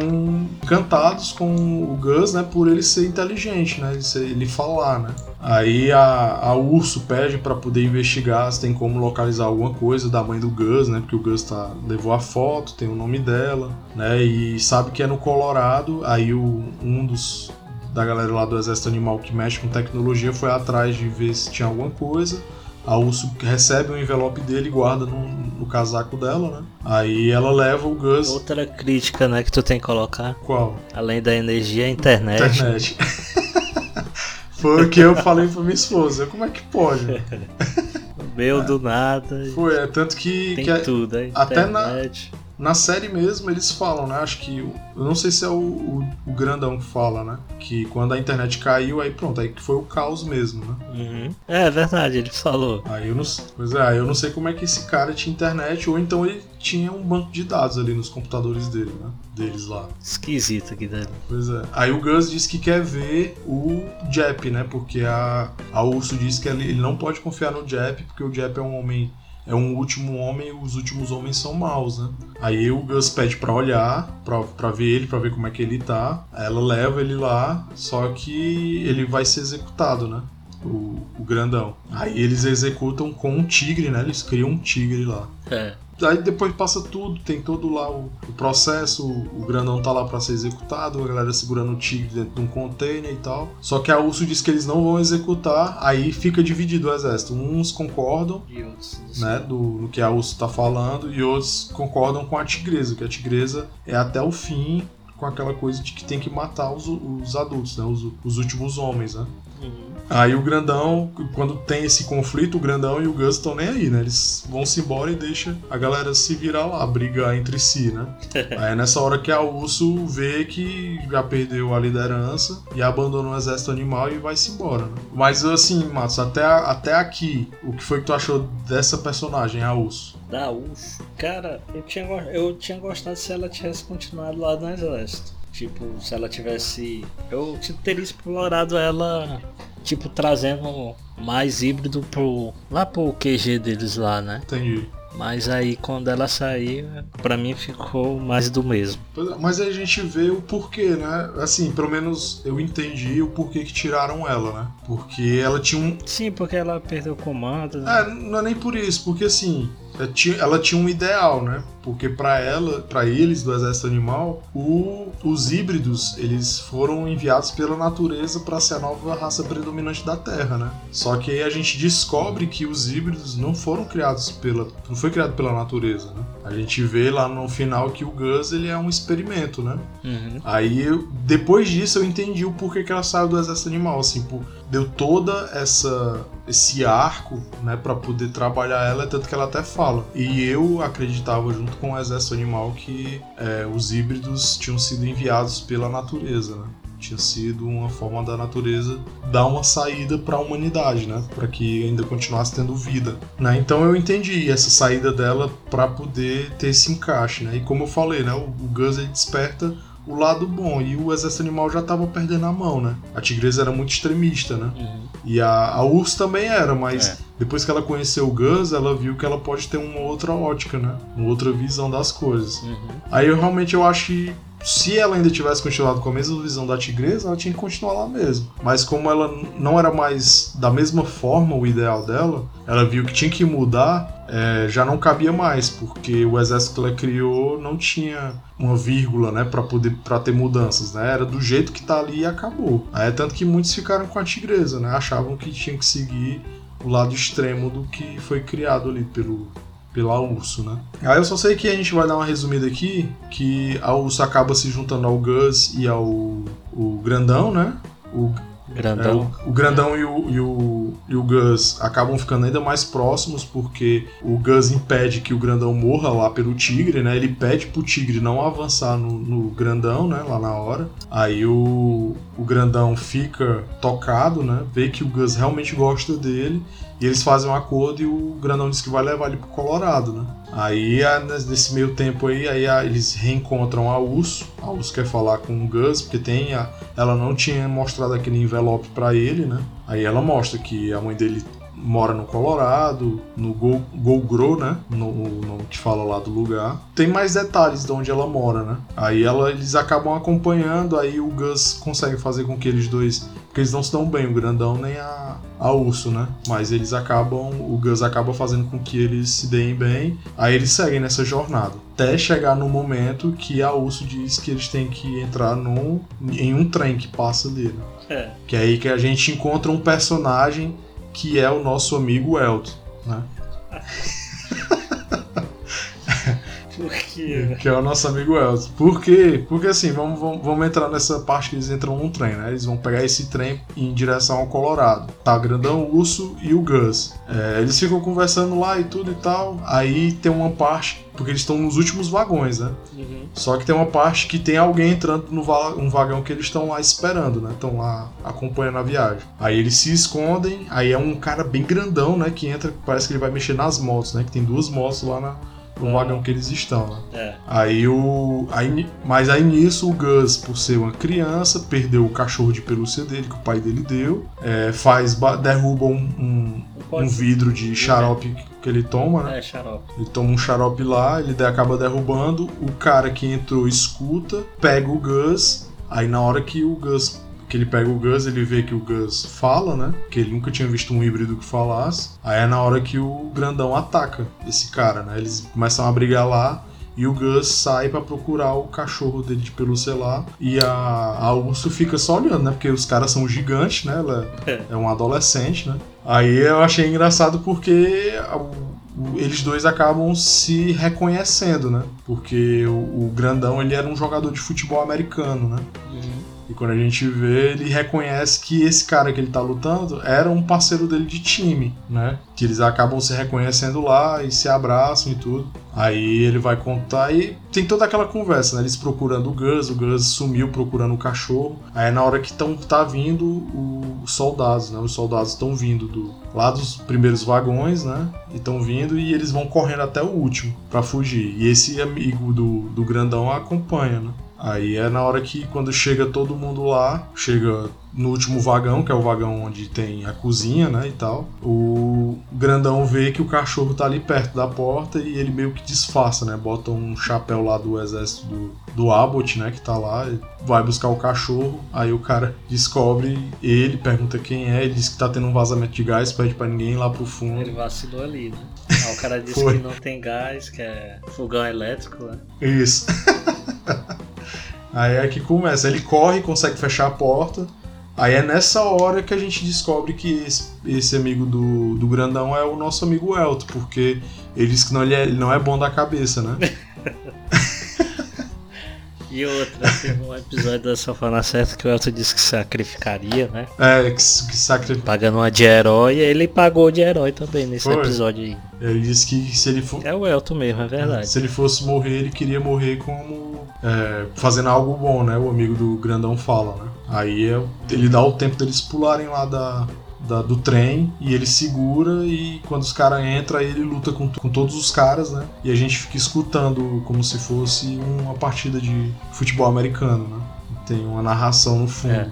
encantados com o Gus, né? Por ele ser inteligente, né? Ele, ser- ele falar, né? Aí a, a Urso pede para poder investigar se tem como localizar alguma coisa da mãe do Gus, né? Porque o Gus tá, levou a foto, tem o nome dela, né? E sabe que é no Colorado. Aí o, um dos da galera lá do Exército Animal que mexe com tecnologia foi atrás de ver se tinha alguma coisa. A Urso recebe o envelope dele e guarda no, no casaco dela, né? Aí ela leva o Gus. Outra crítica, né, que tu tem que colocar, Qual? além da energia, a internet. Internet. [LAUGHS] Foi o que eu falei pra minha esposa. Como é que pode? Meu do nada. Foi, é tanto que, Tem que a- tudo, a até na- internet. Na série mesmo eles falam, né? Acho que. Eu não sei se é o, o, o grandão que fala, né? Que quando a internet caiu, aí pronto, aí que foi o caos mesmo, né? Uhum. É verdade, ele falou. Aí eu não, pois é, aí eu não sei como é que esse cara tinha internet, ou então ele tinha um banco de dados ali nos computadores dele, né? Deles lá. Esquisito aqui dele. Pois é. Aí o Gus diz que quer ver o Jep, né? Porque a, a Urso diz que ele, ele não pode confiar no Jep, porque o Jep é um homem. É um último homem e os últimos homens são maus, né? Aí o Gus pede pra olhar, pra, pra ver ele, pra ver como é que ele tá. Ela leva ele lá, só que ele vai ser executado, né? O, o grandão. Aí eles executam com um tigre, né? Eles criam um tigre lá. É. Aí depois passa tudo, tem todo lá o, o processo, o, o grandão tá lá pra ser executado, a galera segurando o tigre dentro de um container e tal. Só que a Urso diz que eles não vão executar, aí fica dividido o exército. Uns concordam, E outros. né, do, no que a Urso tá falando, e outros concordam com a tigresa, que a tigresa é até o fim com aquela coisa de que tem que matar os, os adultos, né, os, os últimos homens, né. Uhum. Aí o grandão, quando tem esse conflito, o grandão e o Gus estão nem aí, né? Eles vão se embora e deixa a galera se virar lá, brigar entre si, né? [LAUGHS] aí é nessa hora que a Urso vê que já perdeu a liderança e abandona o exército animal e vai-se embora, né? Mas assim, Matos, até, até aqui, o que foi que tu achou dessa personagem, a Urso? Da UF. Cara, eu tinha, eu tinha gostado se ela tivesse continuado lá no exército. Tipo, se ela tivesse. Eu teria explorado ela, tipo, trazendo mais híbrido pro. lá pro QG deles lá, né? Entendi. Mas aí quando ela saiu, pra mim ficou mais do mesmo. É, Mas aí a gente vê o porquê, né? Assim, pelo menos eu entendi o porquê que tiraram ela, né? Porque ela tinha um, Sim, porque ela perdeu o comando. né? É, não é nem por isso, porque assim, ela tinha um ideal, né? Porque pra ela, para eles do exército animal, o- os híbridos, eles foram enviados pela natureza pra ser a nova raça predominante da Terra, né? Só que aí a gente descobre que os híbridos não foram criados pela, não foi criado pela natureza, né? A gente vê lá no final que o Gus, ele é um experimento, né? Uhum. Aí, eu- depois disso, eu entendi o porquê que ela saiu do exército animal, assim, por- deu toda essa esse arco, né, para poder trabalhar ela, tanto que ela até fala. E eu acreditava junto com o exército animal que é, os híbridos tinham sido enviados pela natureza, né? Tinha sido uma forma da natureza dar uma saída para a humanidade, né? Para que ainda continuasse tendo vida, né? Então eu entendi essa saída dela para poder ter esse encaixe, né? E como eu falei, né? O, o Gus ele desperta o lado bom e o exército animal já tava perdendo a mão, né? A tigresa era muito extremista, né? Uhum. E a, a urso também era, mas É. depois que ela conheceu o Gus, ela viu que ela pode ter uma outra ótica, né? Uma outra visão das coisas. Uhum. Aí eu realmente eu acho que se ela ainda tivesse continuado com a mesma visão da tigresa, ela tinha que continuar lá mesmo. Mas como ela não era mais da mesma forma o ideal dela, ela viu que tinha que mudar, é, já não cabia mais, porque o exército que ela criou não tinha uma vírgula, né, para poder para ter mudanças, né? Era do jeito que tá ali e acabou. É tanto que muitos ficaram com a tigresa, né? Achavam que tinham que seguir o lado extremo do que foi criado ali pelo pela Urso, né? Aí eu só sei que a gente vai dar uma resumida aqui, que a Urso acaba se juntando ao Gus e ao o Grandão, né? O Grandão. É, o, o, Grandão e o, e, o, e o Gus acabam ficando ainda mais próximos porque o Gus impede que o Grandão morra lá pelo Tigre, né? Ele pede pro Tigre não avançar no, no Grandão, né? Lá na hora. Aí o, o Grandão fica tocado, né? Vê que o Gus realmente gosta dele e eles fazem um acordo e o Grandão diz que vai levar ele pro Colorado, né? Aí, nesse meio tempo aí, aí eles reencontram a Urso. A Urso quer falar com o Gus, porque tem a, ela não tinha mostrado aquele envelope para ele, né? Aí ela mostra que a mãe dele mora no Colorado, no Golgro, né? No, no que fala lá do lugar. Tem mais detalhes de onde ela mora, né? Aí ela, eles acabam acompanhando, aí o Gus consegue fazer com que eles dois. Porque eles não se dão bem, o grandão nem a, a urso, né? Mas eles acabam. O Gus acaba fazendo com que eles se deem bem. Aí eles seguem nessa jornada. Até chegar no momento que a urso diz que eles têm que entrar num, em um trem que passa né? É. Que é aí que a gente encontra um personagem que é o nosso amigo Elton, né? [LAUGHS] Por quê? Que é o nosso amigo Elton. Por quê? Porque assim, vamos, vamos, vamos, entrar nessa parte que eles entram num trem, né? Eles vão pegar esse trem em direção ao Colorado. Tá, Grandão, o Urso e o Gus. É, eles ficam conversando lá e tudo e tal. Aí tem uma parte porque eles estão nos últimos vagões, né? Uhum. Só que tem uma parte que tem alguém entrando no va um vagão que eles estão lá esperando, né? Estão lá acompanhando a viagem. Aí eles se escondem, aí é um cara bem grandão, né? Que entra, parece que ele vai mexer nas motos, né? Que tem duas motos lá na, no uhum. vagão que eles estão, né? É. Aí o. Aí, mas aí nisso o Gus, por ser uma criança, perdeu o cachorro de pelúcia dele, que o pai dele deu. É, faz. derruba um, um, um vidro de xarope que ele toma, né? É, xarope. Ele toma um xarope lá, ele acaba derrubando. O cara que entrou escuta, pega o Gus. Aí na hora que o Gus que ele pega o Gus, ele vê que o Gus fala, né? Que ele nunca tinha visto um híbrido que falasse. Aí é na hora que o grandão ataca esse cara, né? Eles começam a brigar lá. E o Gus sai para procurar o cachorro dele de pelúcia lá. E a, a Urso fica só olhando, né? Porque os caras são gigantes, né? Ela é, é um adolescente, né? Aí eu achei engraçado porque eles dois acabam se reconhecendo, né? Porque o, o, grandão ele era um jogador de futebol americano, né? Uhum. E quando a gente vê, ele reconhece que esse cara que ele tá lutando era um parceiro dele de time, né? Que eles acabam se reconhecendo lá e se abraçam e tudo. Aí ele vai contar e tem toda aquela conversa, né? Eles procurando o Gus, o Gus sumiu procurando o cachorro. Aí na hora que tão, tá vindo os soldados, né? Os soldados estão vindo do, lá dos primeiros vagões, né? E estão vindo e eles vão correndo até o último para fugir. E esse amigo do, do grandão acompanha, né? Aí é na hora que quando chega todo mundo lá, chega no último vagão, que é o vagão onde tem a cozinha, né, e tal. O grandão vê que o cachorro tá ali perto da porta e ele meio que disfarça, né? Bota um chapéu lá do exército do, do Abbott, né, que tá lá, vai buscar o cachorro. Aí o cara descobre ele, pergunta quem é, ele diz que tá tendo um vazamento de gás, pede para ninguém ir lá pro fundo. Ele vacilou ali, né? [LAUGHS] Aí o cara disse que não tem gás, que é fogão elétrico, né? Isso. [LAUGHS] Aí é que começa. Ele corre, consegue fechar a porta. Aí é nessa hora que a gente descobre que esse, esse amigo do, do grandão é o nosso amigo Elton, porque ele diz que não, ele, é, ele não é bom da cabeça, né? [LAUGHS] E outra, teve um episódio da Sofana Certa que o Elton disse que sacrificaria, né? É, que, que sacrificaria. Pagando uma de herói, ele pagou de herói também nesse Foi. episódio aí. Ele disse que se ele for. É o Elton mesmo, é verdade. Se ele fosse morrer, ele queria morrer como. É, fazendo algo bom, né? O amigo do grandão fala, né? Aí é, ele dá o tempo deles pularem lá da, da, do trem e ele segura e quando os caras entram ele luta com, com todos os caras, né? E a gente fica escutando como se fosse uma partida de futebol americano, né? Tem uma narração no fundo, é.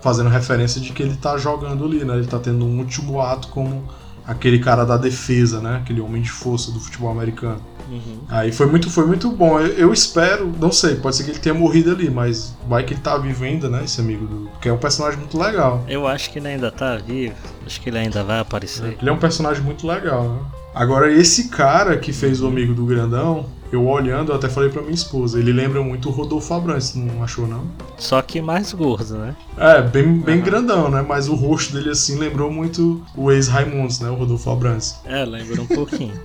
fazendo referência de que ele tá jogando ali, né? Ele tá tendo um último ato como aquele cara da defesa, né? Aquele homem de força do futebol americano. Uhum. Aí foi muito, foi muito bom. Eu, eu, espero, não sei, pode ser que ele tenha morrido ali, mas vai que ele tá vivo ainda, né? Esse amigo do. Porque é um personagem muito legal. Eu acho que ele ainda tá vivo. Acho que ele ainda vai aparecer. Ele é um personagem muito legal, né? Agora, esse cara que fez o amigo do grandão, eu olhando, eu até falei pra minha esposa, ele lembra muito o Rodolfo Abrantes, não achou não? Só que mais gordo, né? É, bem, bem uhum. grandão, né? Mas o rosto dele assim lembrou muito o ex-Raimundos, né? O Rodolfo Abrantes. É, lembra um pouquinho.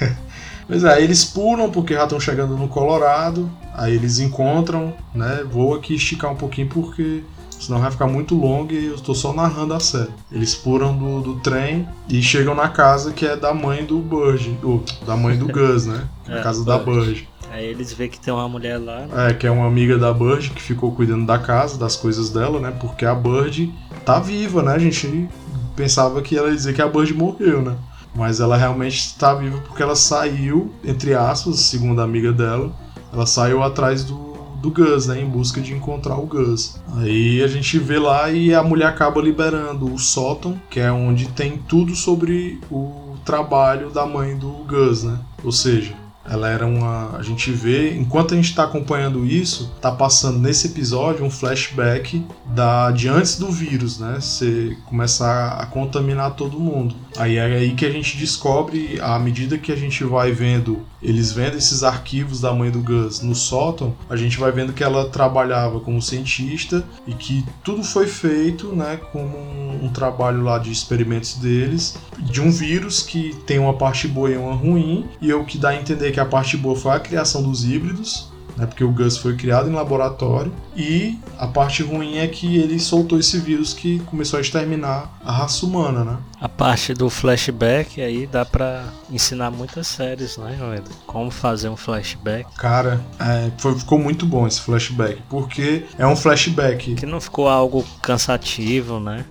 [LAUGHS] Pois é, eles pulam porque já estão chegando no Colorado, aí eles encontram, né? Vou aqui esticar um pouquinho porque senão vai ficar muito longo e eu estou só narrando a série. Eles pulam do, do, trem e chegam na casa que é da mãe do Burge, ou da mãe do Gus, né? [LAUGHS] É, a casa da Burge. Aí eles veem que tem uma mulher lá. Né? É, que é uma amiga da Bird que ficou cuidando da casa, das coisas dela, né? Porque a Bird tá viva, né? A gente pensava que ela ia dizer que a Bird morreu, né? Mas ela realmente está viva porque ela saiu, entre aspas, segundo a amiga dela, ela saiu atrás do, do Gus, né? Em busca de encontrar o Gus. Aí a gente vê lá e a mulher acaba liberando o sótão, que é onde tem tudo sobre o trabalho da mãe do Gus, né? Ou seja, ela era uma. A gente vê, enquanto a gente está acompanhando isso, tá passando nesse episódio um flashback da de antes do vírus, né? Você começar a contaminar todo mundo. Aí é aí que a gente descobre, à medida que a gente vai vendo, eles vendo esses arquivos da mãe do Gus no sótão, a gente vai vendo que ela trabalhava como cientista e que tudo foi feito, né, como um, um trabalho lá de experimentos deles, de um vírus que tem uma parte boa e uma ruim, e o que dá a entender que a parte boa foi a criação dos híbridos, né, porque o Gus foi criado em laboratório, e a parte ruim é que ele soltou esse vírus que começou a exterminar a raça humana, né? A parte do flashback aí dá para ensinar muitas séries, né, Joeda? Como fazer um flashback. Cara, é, foi, ficou muito bom esse flashback, porque é um flashback. Que não ficou algo cansativo, né?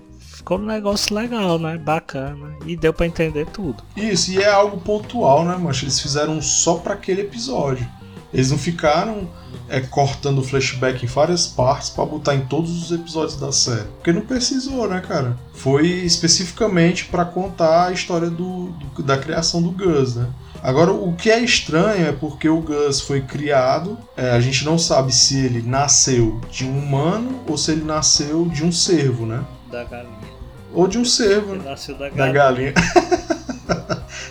ficou um negócio legal, né? Bacana. E deu para entender tudo. Isso, e é algo pontual, né, mancha? Eles fizeram só para aquele episódio. Eles não ficaram é, cortando flashback em várias partes para botar em todos os episódios da série. Porque não precisou, né, cara? Foi especificamente para contar a história do, do, da criação do Gus, né? Agora, o que é estranho é porque o Gus foi criado, é, a gente não sabe se ele nasceu de um humano ou se ele nasceu de um cervo, né? Da galinha. Ou de um cervo. Ele nasceu da galinha. Da galinha. [LAUGHS]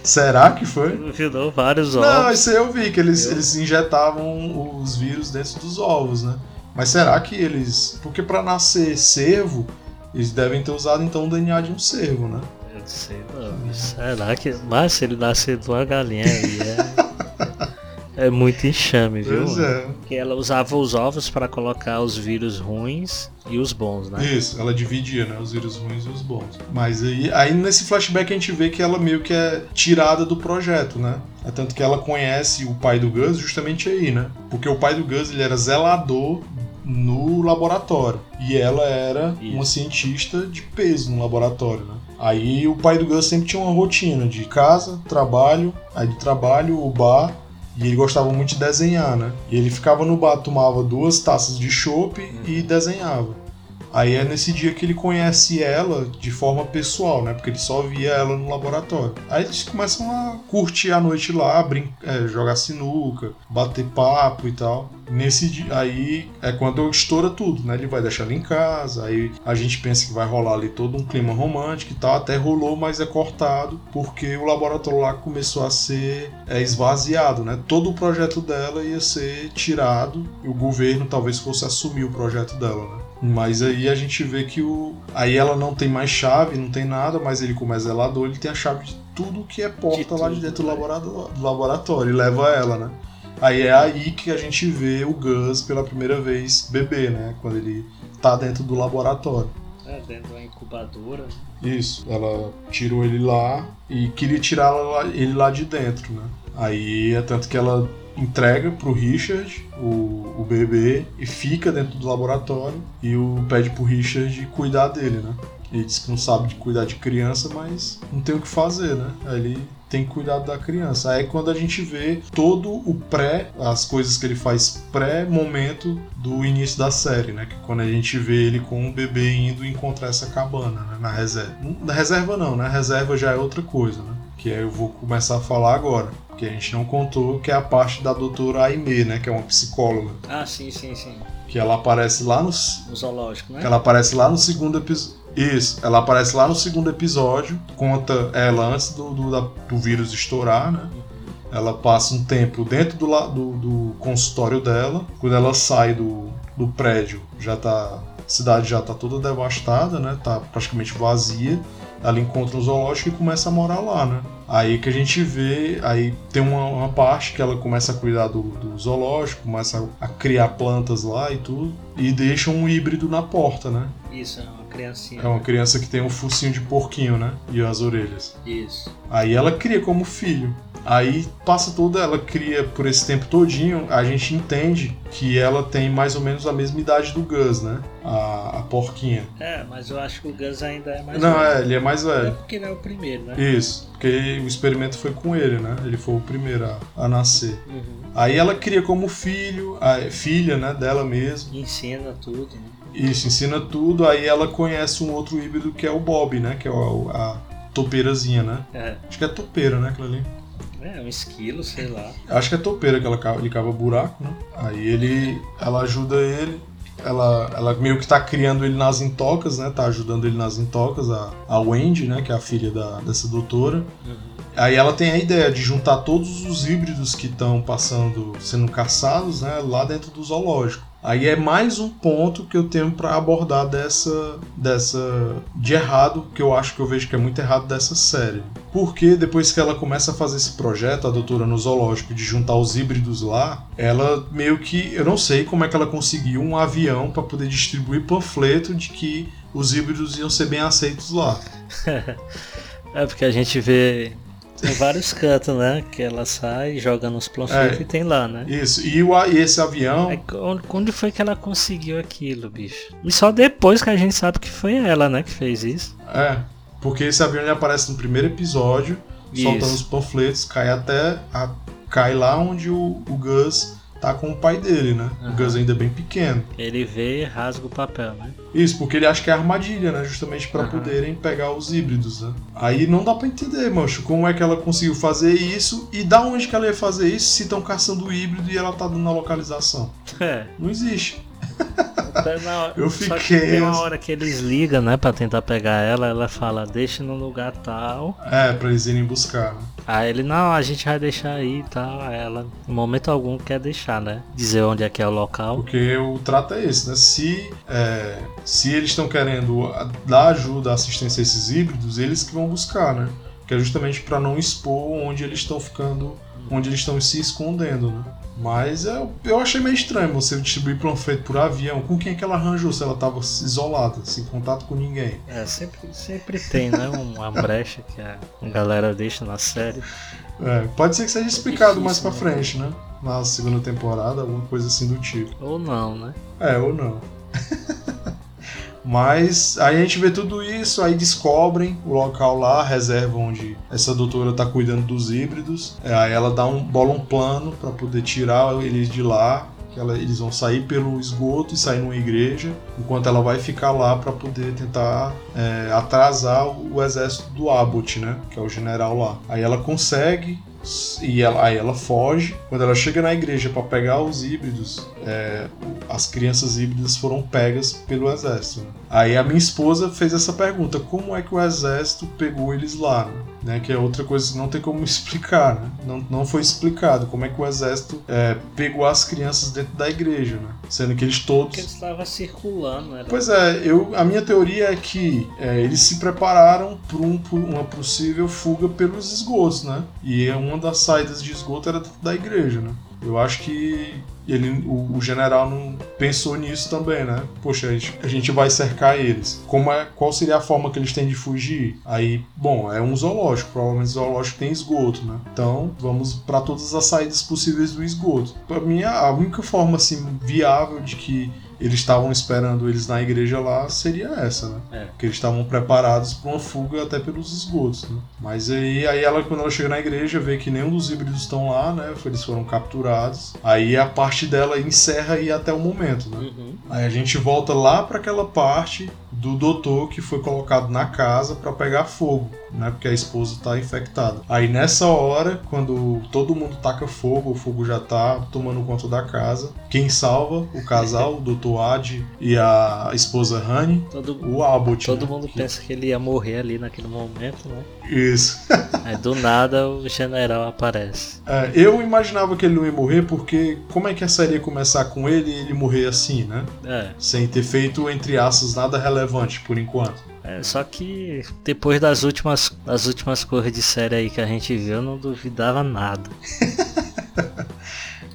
Será que foi? Virou vários ovos. Não, isso aí eu vi, que eles, eles injetavam os vírus dentro dos ovos, né? Mas será que eles. Porque para nascer cervo, eles devem ter usado então o DNA de um cervo, né? Eu sei não. Será que. Mas se ele nascer de uma galinha aí é. É muito enxame, viu? Pois é. Porque ela usava os ovos para colocar os vírus ruins e os bons, né? Isso, ela dividia, né? Os vírus ruins e os bons. Mas aí, aí nesse flashback a gente vê que ela meio que é tirada do projeto, né? É tanto que ela conhece o pai do Gus justamente aí, né? Porque o pai do Gus ele era zelador no laboratório. E ela era Isso. uma cientista de peso no laboratório, né? Aí o pai do Gus sempre tinha uma rotina de casa, trabalho, aí de trabalho, o bar e ele gostava muito de desenhar, né? E ele ficava no bar, tomava duas taças de chopp uhum. e desenhava. Aí é nesse dia que ele conhece ela de forma pessoal, né? Porque ele só via ela no laboratório. Aí eles começam a curtir a noite lá, brin é, jogar sinuca, bater papo e tal. Nesse dia, aí é quando estoura tudo, né? Ele vai deixar ela em casa, aí a gente pensa que vai rolar ali todo um clima romântico e tal. Até rolou, mas é cortado porque o laboratório lá começou a ser é, esvaziado, né? Todo o projeto dela ia ser tirado e o governo talvez fosse assumir o projeto dela, né? Mas aí a gente vê que o. Aí ela não tem mais chave, não tem nada, mas ele, como é zelador, ele tem a chave de tudo que é porta de lá de dentro do laboratório, do laboratório e leva ela, né? Aí é aí que a gente vê o Gus pela primeira vez beber, né? Quando ele tá dentro do laboratório. É, dentro da incubadora. Isso, ela tirou ele lá e queria tirar ele lá de dentro, né? Aí é tanto que ela entrega pro Richard o, o bebê e fica dentro do laboratório e o pede pro Richard cuidar dele, né? Ele diz que não sabe de cuidar de criança, mas não tem o que fazer, né? Ele tem cuidado da criança. Aí é quando a gente vê todo o pré, as coisas que ele faz pré-momento do início da série, né? Que quando a gente vê ele com o bebê indo encontrar essa cabana, né? Na reserva. Na reserva não, né? Reserva já é outra coisa, né? Que eu vou começar a falar agora. Que a gente não contou, que é a parte da doutora Aimee, né? Que é uma psicóloga. Ah, sim, sim, sim. Que ela aparece lá nos. No zoológico, né? Que ela aparece lá no segundo episódio. Isso, ela aparece lá no segundo episódio, conta ela antes do, do, da, do vírus estourar, né? Ela passa um tempo dentro do, do, do consultório dela. Quando ela sai do, do prédio, já tá. A cidade já tá toda devastada, né? Tá praticamente vazia. Ela encontra o zoológico e começa a morar lá, né? Aí que a gente vê, aí tem uma, uma parte que ela começa a cuidar do, do zoológico, começa a, a, criar plantas lá e tudo, e deixa um híbrido na porta, né? Isso, é uma criancinha. É uma criança que tem um focinho de porquinho, né? E as orelhas. Isso. Aí ela cria como filho. Aí passa toda, ela cria por esse tempo todinho, a gente entende que ela tem mais ou menos a mesma idade do Gus, né? A, a porquinha. É, mas eu acho que o Gus ainda é mais Não, velho. é, ele é mais velho. É porque ele é o primeiro, né? Isso, porque o experimento foi com ele, né? Ele foi o primeiro a, a nascer. Uhum. Aí ela cria como filho, a filha, né, dela mesmo. Ensina tudo, né? Isso, ensina tudo. Aí ela conhece um outro híbrido que é o Bob, né? Que é o, a topeirazinha, né? É. Acho que é topeira, né, aquilo ali. É, um esquilo, sei lá. Acho que é topeira que ela cava, ele cava buraco, né? Aí ele. Ela ajuda ele. Ela, ela meio que tá criando ele nas intocas, né? Tá ajudando ele nas intocas, a, a Wendy, né? Que é a filha da, dessa doutora. Uhum. Aí ela tem a ideia de juntar todos os híbridos que estão passando, sendo caçados, né? Lá dentro do zoológico. Aí é mais um ponto que eu tenho para abordar dessa, dessa de errado que eu acho que eu vejo que é muito errado dessa série. Porque depois que ela começa a fazer esse projeto, a doutora no zoológico, de juntar os híbridos lá, ela meio que, eu não sei como é que ela conseguiu um avião para poder distribuir panfleto de que os híbridos iam ser bem aceitos lá. [LAUGHS] é porque a gente vê tem vários cantos, né? Que ela sai, joga nos panfletos É. e tem lá, né? Isso, e, o, e esse avião, É, onde, foi que ela conseguiu aquilo, bicho? E só depois que a gente sabe que foi ela, né, que fez isso. é, porque esse avião ele aparece no primeiro episódio, soltando os Isso. panfletos, cai até. a- cai lá onde o, o Gus tá com o pai dele, né? O Aham. Gus ainda bem pequeno. Ele vê e rasga o papel, né? Isso, porque ele acha que é armadilha, né? Justamente pra Aham. poderem pegar os híbridos, né? Aí não dá pra entender, mancho, como é que ela conseguiu fazer isso e da onde que ela ia fazer isso se estão caçando o híbrido e ela tá dando a localização. [LAUGHS] É. Não existe. [LAUGHS] Hora- Eu fiquei tem uma hora que eles ligam, né, pra tentar pegar ela, ela fala, deixa no lugar tal. É, pra eles irem buscar? Aí ele, não, a gente vai deixar aí e tal. Aí ela, em momento algum, quer deixar, né? Dizer onde é que é o local. Porque o trato é esse, né? Se, é, se eles estão querendo dar ajuda, assistência a esses híbridos, eles que vão buscar, né? Que é justamente para não expor onde eles estão ficando, onde eles estão se escondendo, né? Mas eu, eu achei meio estranho você distribuir panfleto por avião. Com quem é que ela arranjou se ela estava isolada, sem contato com ninguém? É, sempre, sempre tem, né? Uma brecha que a galera deixa na série. É, pode ser que seja explicado difícil, mais pra né? frente, né? Na segunda temporada, alguma coisa assim do tipo. Ou não, né? É, ou não. [LAUGHS] Mas aí a gente vê tudo isso, aí descobrem o local lá, a reserva onde essa doutora tá cuidando dos híbridos. É, aí ela dá um, bola um plano para poder tirar eles de lá. Eles vão sair pelo esgoto e sair numa igreja, enquanto ela vai ficar lá para poder tentar é, atrasar o, o exército do Abbott, né? Que é o general lá. Aí ela consegue e ela, aí ela foge. Quando ela chega na igreja para pegar os híbridos, é, as crianças híbridas foram pegas pelo exército. né? Aí a minha esposa fez essa pergunta: como é que o exército pegou eles lá? Né? Que é outra coisa que não tem como [LAUGHS] explicar. Né? Não, não foi explicado como é que o exército é, pegou as crianças dentro da igreja, né? sendo que eles todos. Porque eles estavam circulando, né? Pois é, eu, a minha teoria é que é, eles se prepararam para um, uma possível fuga pelos esgotos, né? E uma das saídas de esgoto era dentro da igreja, né? Eu acho que ele, o, o general não pensou nisso também, né? Poxa, a gente, a gente vai cercar eles. Como é, qual seria a forma que eles têm de fugir? Aí, bom, é um zoológico. Provavelmente o zoológico tem esgoto, né? Então, vamos para todas as saídas possíveis do esgoto. Para mim, a única forma assim viável de que eles estavam esperando eles na igreja lá seria essa, né? É. Porque eles estavam preparados para uma fuga até pelos esgotos, né? Mas aí, aí ela, quando ela chega na igreja, vê que nenhum dos híbridos estão lá, né? Eles foram capturados. Aí a parte dela encerra aí até o momento, né? Uhum. Aí a gente volta lá para aquela parte do doutor que foi colocado na casa para pegar fogo, né? Porque a esposa tá infectada. Aí nessa hora, quando todo mundo taca fogo, o fogo já tá tomando conta da casa, quem salva o casal, o doutor Ad e a esposa Honey, Todo, o Abbott. todo né? mundo Que- pensa que ele ia morrer ali naquele momento, né? Isso. Aí do nada o general aparece. É, eu imaginava que ele não ia morrer porque como é que a série ia começar com ele e ele morrer assim, né? É, Sem ter feito, entre aspas, nada relevante por enquanto. é, só que depois das últimas, das últimas cores de série aí que a gente viu, eu não duvidava nada. [LAUGHS]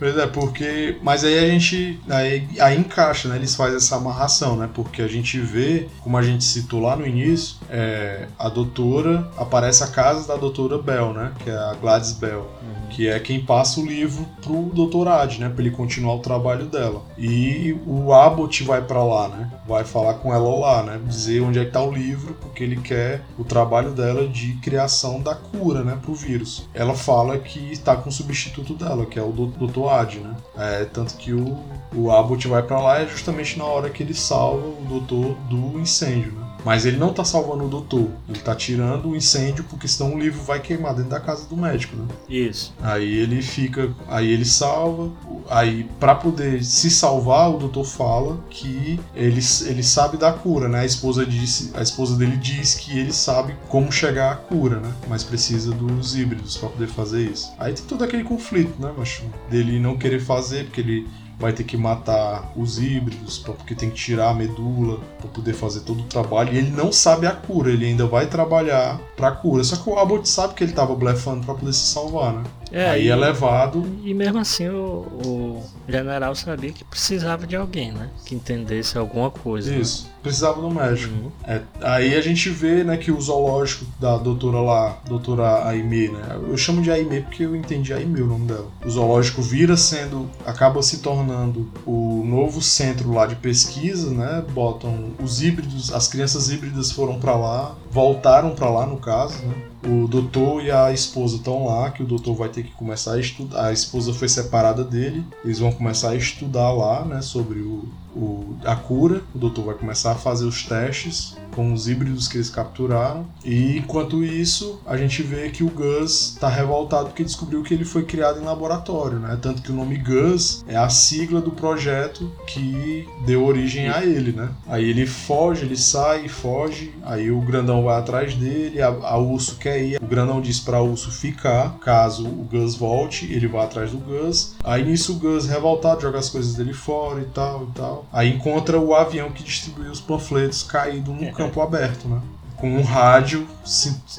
Pois é, porque. Mas aí a gente. Aí, aí encaixa, né? Eles fazem essa amarração, né? Porque a gente vê, como a gente citou lá no início, é, a doutora. Aparece a casa da doutora Bell, né? Que é a Gladys Bell. Que é quem passa o livro pro doutorado, né? Pra ele continuar o trabalho dela. E o Abbott vai pra lá, né? Vai falar com ela lá, né? Dizer onde é que tá o livro, porque ele quer o trabalho dela de criação da cura, né? Pro vírus. Ela fala que tá com o substituto dela, que é o Dr. Né? É, tanto que o, o Abbott vai pra lá é justamente na hora que ele salva o doutor do incêndio, né? Mas ele não tá salvando o doutor, ele tá tirando o incêndio porque senão o livro vai queimar dentro da casa do médico, né? Isso. Aí ele fica, aí ele salva, aí pra poder se salvar, o doutor fala que ele, ele sabe da cura, né? A esposa disse, a esposa dele diz que ele sabe como chegar à cura, né? Mas precisa dos híbridos pra poder fazer isso. Aí tem todo aquele conflito, né, macho? Dele não querer fazer porque ele vai ter que matar os híbridos, porque tem que tirar a medula para poder fazer todo o trabalho. E ele não sabe a cura, ele ainda vai trabalhar pra cura. Só que o Abbott sabe que ele tava blefando pra poder se salvar, né? É, Aí e, é levado. e mesmo assim o, o general sabia que precisava de alguém, né? Que entendesse alguma coisa. né? Isso, precisava do médico. Uhum. É, aí a gente vê, né, que o zoológico da doutora lá, doutora Aimee, né? Eu chamo de Aimee porque eu entendi Aimee o nome dela. O zoológico vira sendo, acaba se tornando o novo centro lá de pesquisa, né? Botam os híbridos, as crianças híbridas foram pra lá, voltaram pra lá no caso, né? O doutor e a esposa estão lá, que o doutor vai ter que começar a estudar. A esposa foi separada dele, eles vão começar a estudar lá, né, sobre o, o- a cura. O doutor vai começar a fazer os testes com os híbridos que eles capturaram. E enquanto isso, a gente vê que o Gus tá revoltado porque descobriu que ele foi criado em laboratório, né? Tanto que o nome Gus é a sigla do projeto que deu origem a ele, né? Aí ele foge, ele sai, foge. Aí o grandão vai atrás dele, a, a urso quer ir. O grandão diz para urso ficar, caso o Gus volte, ele vai atrás do Gus. Aí nisso o Gus revoltado joga as coisas dele fora e tal e tal. Aí encontra o avião que distribuiu os panfletos caído no campo aberto, né? Com um rádio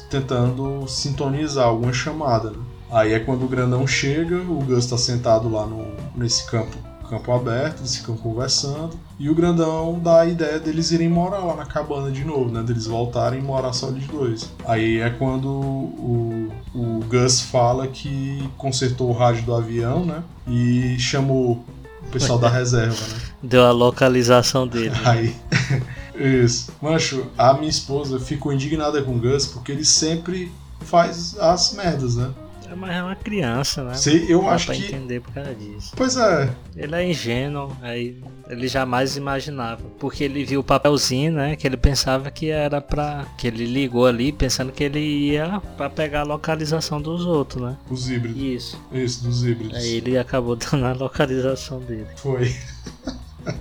tentando sintonizar alguma chamada, né? Aí é quando o grandão chega, o Gus tá sentado lá no, nesse campo, campo aberto, eles ficam conversando. E o grandão dá a ideia deles irem morar lá na cabana de novo, né? Deles voltarem e morar só eles dois. Aí é quando o, o Gus fala que consertou o rádio do avião, né? E chamou o pessoal da reserva, né? Deu a localização dele. né? [LAUGHS] Isso. Mancho, a minha esposa ficou indignada com o Gus porque ele sempre faz as merdas, né? É, Mas é uma criança, né? Sei, eu Dá acho pra que. entender por causa disso. Pois é, Ele é ingênuo, aí ele jamais imaginava. Porque ele viu o papelzinho, né? Que ele pensava que era pra. Que ele ligou ali pensando que ele ia pra pegar a localização dos outros, né? os híbridos. Isso. Isso, dos híbridos. Aí ele acabou [LAUGHS] dando a localização dele. Foi. [LAUGHS]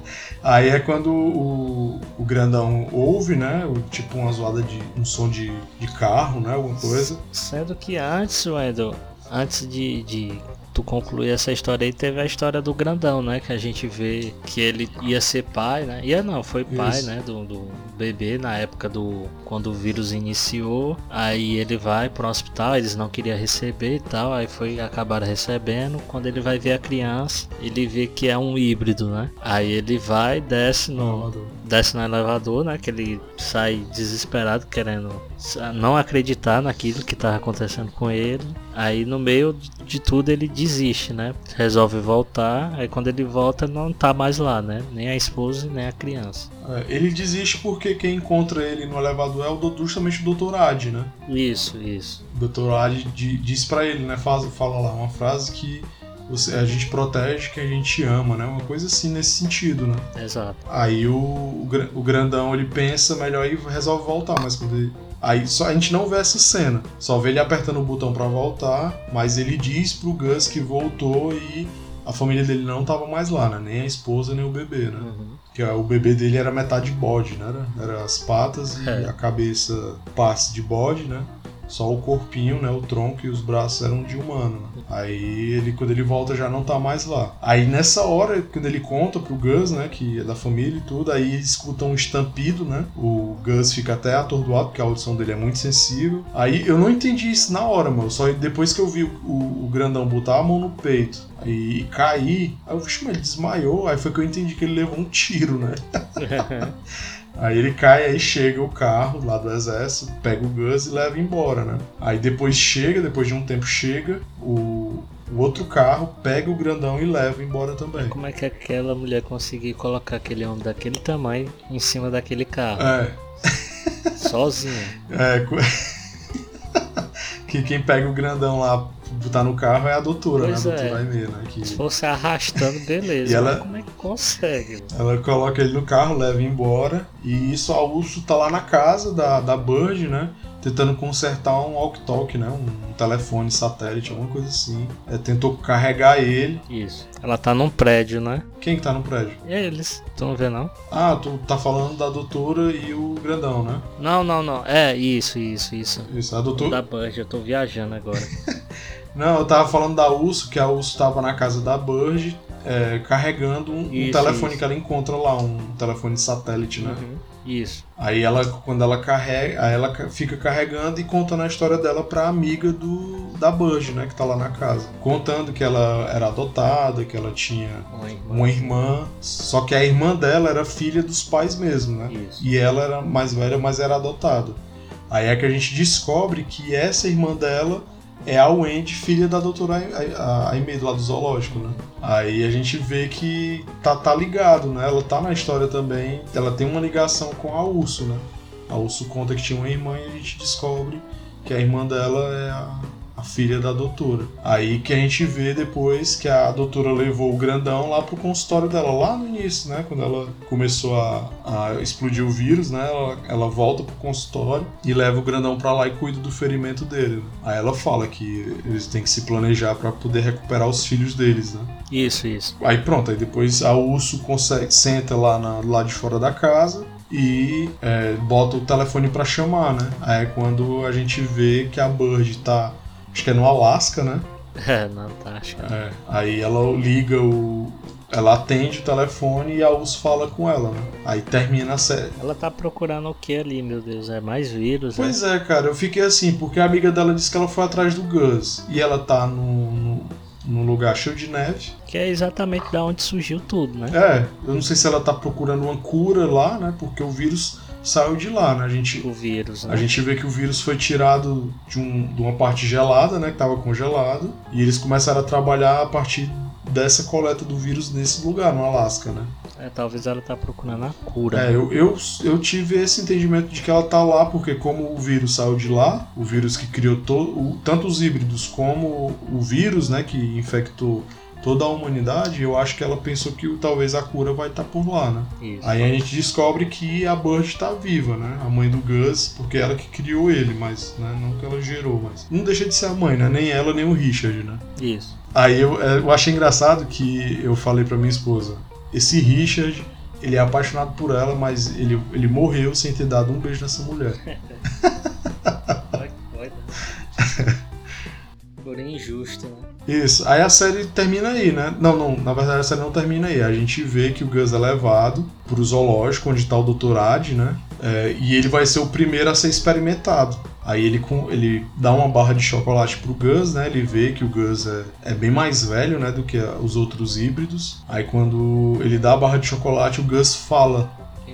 Aí é quando o, o grandão ouve, né? Tipo uma zoada de. um som de, de carro, né? Alguma coisa. Sendo que antes, Wendel, antes de, de tu concluir essa história aí, teve a história do grandão, né? Que a gente vê que ele ia ser pai, né? Ia não, foi pai, Isso. né? Do, do bebê na época do. Quando o vírus iniciou. Aí ele vai pro hospital, eles não queriam receber e tal. Aí foi, acabaram recebendo. Quando ele vai ver a criança, ele vê que é um híbrido, né? Aí ele vai, desce no. Desce no elevador, né? Que ele sai desesperado, querendo não acreditar naquilo que tava acontecendo com ele. Aí no meio de tudo ele desiste, né? Resolve voltar. Aí quando ele volta não tá mais lá, né? Nem a esposa nem a criança. É, ele desiste porque quem encontra ele no elevador é o, justamente o Dr. Ad, né? Isso, isso. O Dr. Ad diz para ele, né? Faz, fala lá uma frase que a gente protege que a gente ama, né? Uma coisa assim nesse sentido, né? Exato. Aí o, o, o grandão ele pensa melhor e resolve voltar, mas quando ele, Aí só, a gente não vê essa cena, só vê ele apertando o botão para voltar, mas ele diz pro Gus que voltou e a família dele não tava mais lá, né? Nem a esposa, nem o bebê, né? Uhum. Que o bebê dele era metade bode, né? Era, era as patas e é. a cabeça parte de bode, né? Só o corpinho, né, o tronco e os braços eram de humano. Aí ele, quando ele volta, já não tá mais lá. Aí nessa hora, quando ele conta pro Gus, né, que é da família e tudo, aí escutam um estampido, né? O Gus fica até atordoado, porque a audição dele é muito sensível. Aí eu não entendi isso na hora, mano. Só depois que eu vi o, o, o grandão botar a mão no peito e cair, aí eu vi, ele desmaiou. Aí foi que eu entendi que ele levou um tiro, né? [LAUGHS] Aí ele cai, aí chega o carro lá do exército, pega o Gus e leva embora, né? Aí depois chega, depois de um tempo chega, o, o outro carro pega o grandão e leva embora também. Como é que aquela mulher conseguiu colocar aquele homem daquele tamanho em cima daquele carro? É. Sozinho. [LAUGHS] É. [LAUGHS] que quem pega o grandão lá botar no carro é a doutora, pois né? A doutora é. Aimee, né? Que... Se fosse arrastando, [LAUGHS] beleza. e ela, como é que consegue? Ela coloca ele no carro, leva embora. E isso, a Urso tá lá na casa da, da Bird, né? Tentando consertar um walk-talk, né? Um, um, telefone satélite, alguma coisa assim. É, tentou carregar ele. Isso. Ela tá num prédio, né? Quem que tá no prédio? Eles. Tu não vê, não? Ah, tu tá falando da doutora e o grandão, né? Não, não, não. É, isso, isso, isso. Isso, a doutora... Da Bird, eu tô viajando agora. [LAUGHS] Não, eu tava falando da Urso, que a Urso tava na casa da Burge, é, carregando um, isso, um telefone isso. que ela encontra lá, um telefone satélite, né? Uhum, isso. Aí ela, quando ela carrega, aí ela fica carregando e contando a história dela pra amiga do da Burge, né, que tá lá na casa. Contando que ela era adotada, que ela tinha uma irmã, uma irmã só que a irmã dela era filha dos pais mesmo, né? Isso. E ela era mais velha, mas era adotada. Aí é que a gente descobre que essa irmã dela é a Wendy, filha da doutora Aimee, lá do zoológico, né? Aí a gente vê que tá, tá ligado, né? Ela tá na história também, ela tem uma ligação com a Urso, né? A Urso conta que tinha uma irmã e a gente descobre que a irmã dela é a, a filha da doutora. Aí que a gente vê depois que a doutora levou o grandão lá pro consultório dela, lá no início, né? Quando ela começou a, a explodir o vírus, né? Ela, ela, volta pro consultório e leva o grandão pra lá e cuida do ferimento dele. Aí ela fala que eles têm que se planejar para poder recuperar os filhos deles, né? Isso, isso. Aí pronto, aí depois a urso consegue, senta lá na, lá de fora da casa e é, bota o telefone para chamar, né? Aí é quando a gente vê que a Bird tá Acho que é no Alasca, né? [LAUGHS] É, na Antártica. É. Aí ela liga o. Ela atende o telefone e a US fala com ela, né? Aí termina a série. Ela tá procurando o que ali, meu Deus? É mais vírus? Pois é? é, cara, eu fiquei assim, porque a amiga dela disse que ela foi atrás do Gus. E ela tá no, no, num lugar cheio de neve. Que é exatamente da onde surgiu tudo, né? É, eu não sei se ela tá procurando uma cura lá, né? Porque o vírus saiu de lá, né? A gente, o vírus, né? A gente vê que o vírus foi tirado de, um, de uma parte gelada, né? Que estava congelado. E eles começaram a trabalhar a partir dessa coleta do vírus nesse lugar, no Alasca, né? É, talvez ela tá procurando a cura. É, eu, eu, eu tive esse entendimento de que ela tá lá porque como o vírus saiu de lá, o vírus que criou todo, tanto os híbridos como o vírus, né, que infectou toda a humanidade, eu acho que ela pensou que talvez a cura vai estar tá por lá, né? Isso. Aí a gente descobre que a Bird está viva, né? A mãe do Gus, porque ela que criou ele, mas né? não que ela gerou, mas não deixa de ser a mãe, né? Nem ela nem o Richard, né? Isso. Aí eu, é, eu achei engraçado que eu falei para minha esposa, esse Richard ele é apaixonado por ela, mas ele, ele morreu sem ter dado um beijo nessa mulher. [LAUGHS] [LAUGHS] Porém injusto, né? Isso. Aí a série termina aí, né? Não, não, na verdade a série não termina aí. A gente vê que o Gus é levado pro zoológico onde tá o Dr. Ad, né? É, e ele vai ser o primeiro a ser experimentado. Aí ele, ele dá uma barra de chocolate pro Gus, né? Ele vê que o Gus é, é bem mais velho, né? Do que os outros híbridos. Aí quando ele dá a barra de chocolate, o Gus fala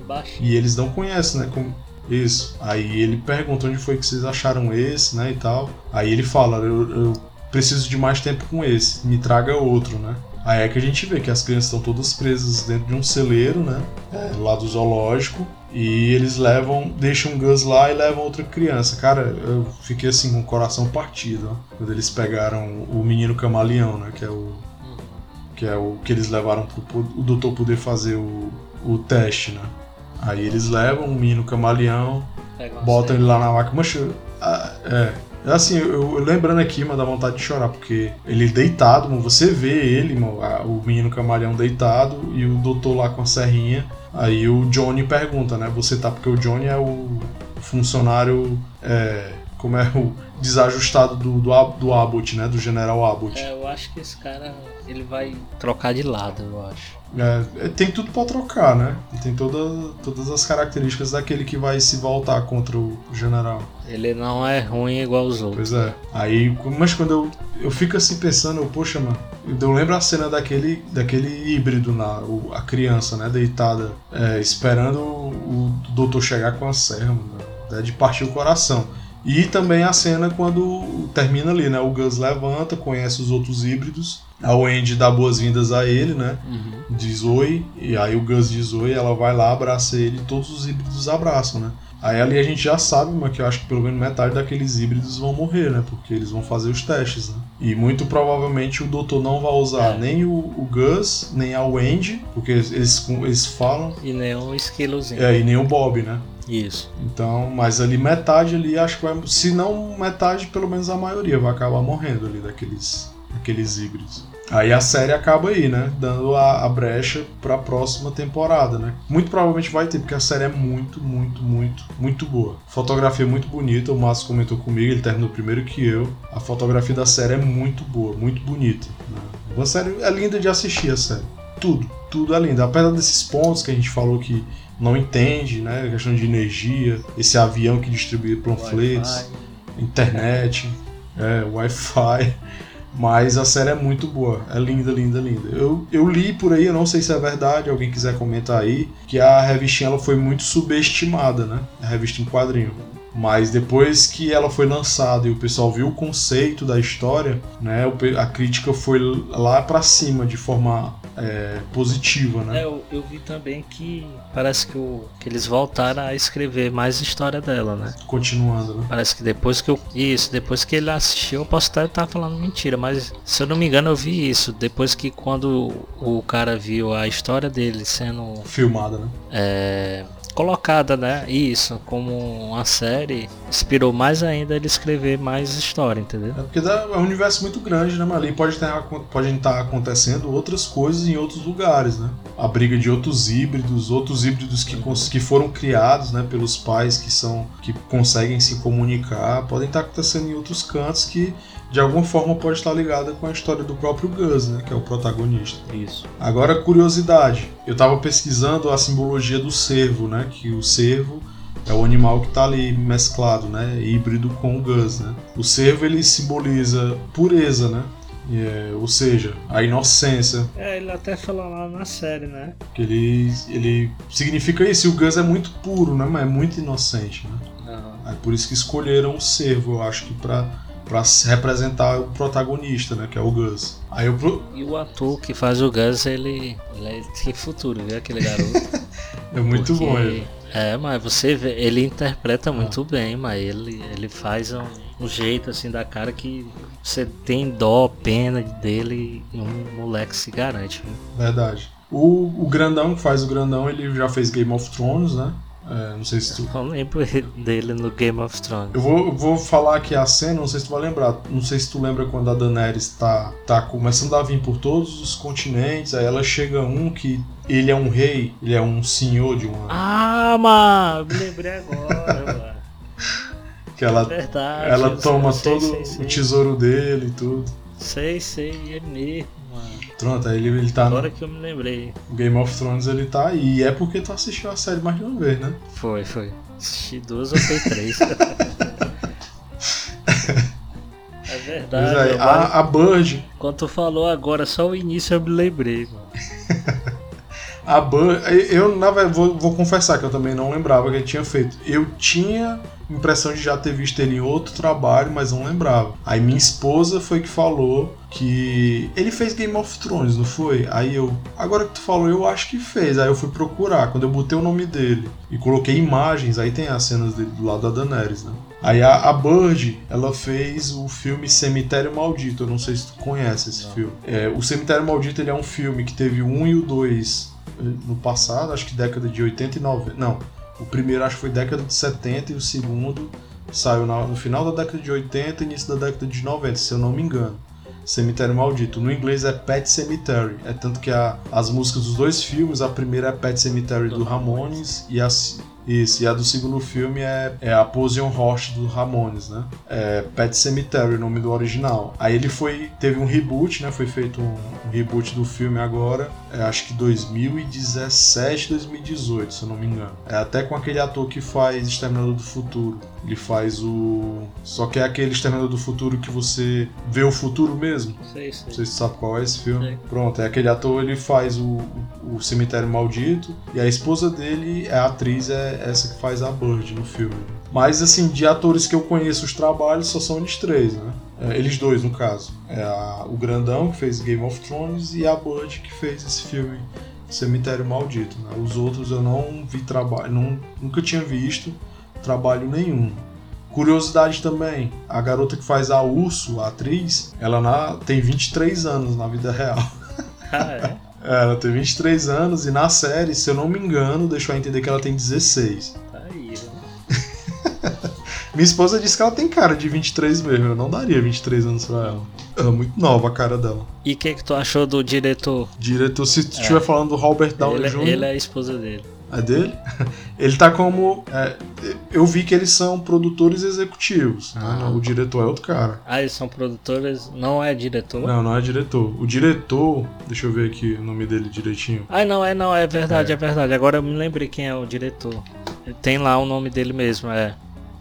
baixo. E eles não conhecem, né? Como... Isso. Aí ele pergunta onde foi que vocês acharam esse, né? E tal. Aí ele fala, eu, eu preciso de mais tempo com esse, me traga outro, né? Aí é que a gente vê que as crianças estão todas presas dentro de um celeiro, né? É, lá do zoológico. E eles levam, deixam um Gus lá e levam outra criança. Cara, eu fiquei assim com o coração partido, ó, quando eles pegaram o menino camaleão, né? Que é o. Que é o que eles levaram pro o doutor poder fazer o, o teste, né? Aí eles levam o menino camaleão, botam ele lá na máquina. Mas, ah, é, Assim, eu, eu, lembrando aqui, mas dá vontade de chorar, porque ele deitado, mano, você vê ele, mano, o menino camaleão deitado e o doutor lá com a serrinha. Aí o Johnny pergunta, né? Você tá, porque o Johnny é o funcionário. É, como é [LAUGHS] o desajustado do, do, do Abbott, né? Do General Abbott. É, eu acho que esse cara ele vai trocar de lado, eu acho. É, é tem tudo para trocar, né? Tem toda, todas as características daquele que vai se voltar contra o general. Ele não é ruim igual os outros. Pois é. Aí, mas quando eu, eu fico assim pensando, poxa, mano, eu lembro a cena daquele, daquele híbrido, na, o, a criança, né, deitada, é, esperando o, o doutor chegar com a serra, mano, é de partir o coração. E também a cena quando termina ali, né? O Gus levanta, conhece os outros híbridos. A Wendy dá boas-vindas a ele, né? Uhum. Diz oi. E aí o Gus diz oi, ela vai lá, abraça ele e todos os híbridos abraçam, né? Aí ali a gente já sabe, mas que eu acho que pelo menos metade daqueles híbridos vão morrer, né? Porque eles vão fazer os testes, né? E muito provavelmente o doutor não vai usar é. nem o, o, Gus, nem a Wendy, porque eles, eles falam. E nem o Esquilozinho. É, e nem o Bob, né? Isso. Então, mas ali metade ali, acho que vai. Se não metade, pelo menos a maioria vai acabar morrendo ali daqueles, daqueles híbridos. Aí a série acaba aí, né? Dando a, a brecha pra próxima temporada, né? Muito provavelmente vai ter, porque a série é muito, muito, muito, muito boa. Fotografia é muito bonita, o Márcio comentou comigo, ele terminou primeiro que eu. A fotografia da série é muito boa, muito bonita. Né? Uma série é linda de assistir a série. Tudo, tudo é lindo. Apesar desses pontos que a gente falou que não entende, né? A questão de energia, esse avião que distribui panfletos, internet, é, Wi-Fi. Mas a série é muito boa, é linda, linda, linda. Eu, eu li por aí, eu não sei se é verdade, alguém quiser comentar aí, que a revistinha ela foi muito subestimada, né? A revista em quadrinho. Mas depois que ela foi lançada e o pessoal viu o conceito da história, né, a crítica foi lá para cima de forma é, positiva, né? É, eu, eu, vi também que parece que, o, que eles voltaram a escrever mais história dela, né? Continuando, né? Parece que depois que eu. Isso, depois que ele assistiu, eu posso estar, falando mentira, mas se eu não me engano eu vi isso. Depois que quando o cara viu a história dele sendo. Filmada, né? É colocada, né? Isso, como uma série, inspirou mais ainda ele escrever mais história, entendeu? É porque é um universo muito grande, né? Ali pode estar, pode estar acontecendo outras coisas em outros lugares, né? A briga de outros híbridos, outros híbridos que, que foram criados, né? Pelos pais que são que conseguem se comunicar, podem estar acontecendo em outros cantos que de alguma forma pode estar ligada com a história do próprio Gus, né, que é o protagonista. Isso. Agora, curiosidade, eu estava pesquisando a simbologia do cervo, né, que o cervo é o animal que está ali mesclado, né, híbrido com o Gus, né. O cervo ele simboliza pureza, né, é, ou seja, a inocência. É, ele até fala lá na série, né? Que ele, ele significa isso. E o Gus é muito puro, né? Mas é muito inocente, né? Uhum. É por isso que escolheram o cervo, eu acho que para para representar o protagonista, né, que é o Gus. Aí pro... E o ator que faz o Gus, ele, ele tem futuro, viu aquele garoto? [LAUGHS] é muito Porque... bom ele. É, mas você vê, ele interpreta muito ah. bem, mas ele, ele faz um, um, jeito assim da cara que você tem dó, pena dele e um moleque se garante. Viu? Verdade. O, o grandão que faz o grandão, ele já fez Game of Thrones, né? É, não sei se tu. Eu não lembro [LAUGHS] dele no Game of Thrones. Eu vou, vou falar aqui a cena, não sei se tu vai lembrar. Não sei se tu lembra quando a Daenerys tá, tá começando a vir por todos os continentes, aí ela chega um que ele é um rei, ele é um senhor de uma. Ah, mano, me lembrei agora, [LAUGHS] mano. Que ela, é verdade, ela toma sei, todo sei, sei, o tesouro dele e tudo. Sei, sei, é mesmo. Pronto, ele, ele tá. Agora no... que eu me lembrei. Game of Thrones ele tá aí. E é porque tu assistiu a série mais de uma vez, né? Foi, foi. Assisti duas ou foi três. [LAUGHS] é verdade. Aí, a, a Bird. Quando tu falou agora, só o início eu me lembrei, mano. [LAUGHS] A Bud, eu na verdade vou, vou confessar que eu também não lembrava que ele tinha feito. Eu tinha impressão de já ter visto ele em outro trabalho, mas não lembrava. Aí minha esposa foi que falou que ele fez Game of Thrones, não foi? Aí eu, agora que tu falou, eu acho que fez. Aí eu fui procurar, quando eu botei o nome dele e coloquei imagens, aí tem as cenas dele do lado da Daenerys, né? Aí a, a Bird, ela fez o filme Cemitério Maldito, eu não sei se tu conhece esse não. filme. É, o Cemitério Maldito ele é um filme que teve o 1 e o 2 eh, no passado, acho que década de 80 e 90. Não, o primeiro acho que foi década de 70 e o segundo saiu no final da década de 80 e início da década de 90, se eu não me engano. Cemitério Maldito. No inglês é Pet Cemetery. É tanto que a, as músicas dos dois filmes, a primeira é Pet Cemetery do Ramones e a, isso, e a do segundo filme é, é a Posion Horse do Ramones, né? É Pet Cemetery, o nome do original. Aí ele foi. Teve um reboot, né? Foi feito um, um reboot do filme agora. É, acho que 2017, 2018, se eu não me engano. É até com aquele ator que faz Exterminador do Futuro. Ele faz o. Só que é aquele Exterminador do Futuro que você vê o futuro mesmo. Sei, sei. Não sei se você sabe qual é esse filme. Sei. Pronto, é aquele ator, ele faz o, o, Cemitério Maldito. E a esposa dele, é a atriz, é essa que faz a Bird no filme. Mas, assim, de atores que eu conheço os trabalhos, só são eles três, né? É, eles dois, no caso. É a, o Grandão, que fez Game of Thrones, e a Bird, que fez esse filme Cemitério Maldito. Né? Os outros eu não vi trabalho, nunca tinha visto trabalho nenhum. Curiosidade também, a garota que faz a Urso, a atriz, ela na, tem 23 anos na vida real. [LAUGHS] Ah, é? É, ela tem 23 anos e na série, se eu não me engano, deixou a entender que ela tem 16. Tá aí, né? [LAUGHS] Minha esposa disse que ela tem cara de 23 mesmo, eu não daria 23 anos pra ela. É muito nova a cara dela. E o que, que tu achou do diretor? Diretor, se tu estiver é. falando do Robert Downey ele, Jr. Ele é a esposa dele. É dele? [LAUGHS] Ele tá como. É, eu vi que eles são produtores executivos. Né? Ah. O diretor é outro cara. Ah, eles são produtores. Não é diretor? Não, não é diretor. O diretor. Deixa eu ver aqui o nome dele direitinho. Ah, não, é não, é verdade, é, é verdade. Agora eu me lembrei quem é o diretor. Tem lá o nome dele mesmo, é.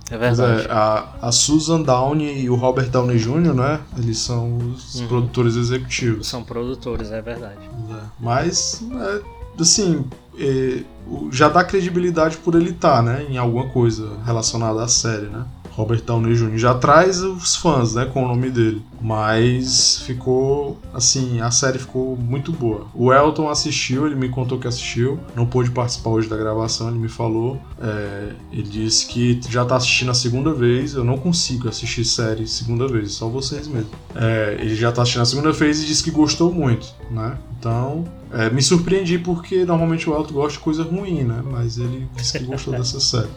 É verdade. É, a, a Susan Downey e o Robert Downey Jr., né? Eles são os uhum. produtores executivos. São produtores, é verdade. É. Mas, é, assim, é, já dá credibilidade por ele estar, tá, né, em alguma coisa relacionada à série, né? Robert Downey Jr. já traz os fãs, né, com o nome dele. Mas ficou, assim, a série ficou muito boa. O Elton assistiu, ele me contou que assistiu, não pôde participar hoje da gravação, ele me falou. É, ele disse que já tá assistindo a segunda vez. Eu não consigo assistir série segunda vez, só vocês mesmo. É, ele já tá assistindo a segunda vez e disse que gostou muito, né? Então, é, me surpreendi porque normalmente o Elton gosta de coisa ruim, né? Mas ele disse que gostou [LAUGHS] dessa série.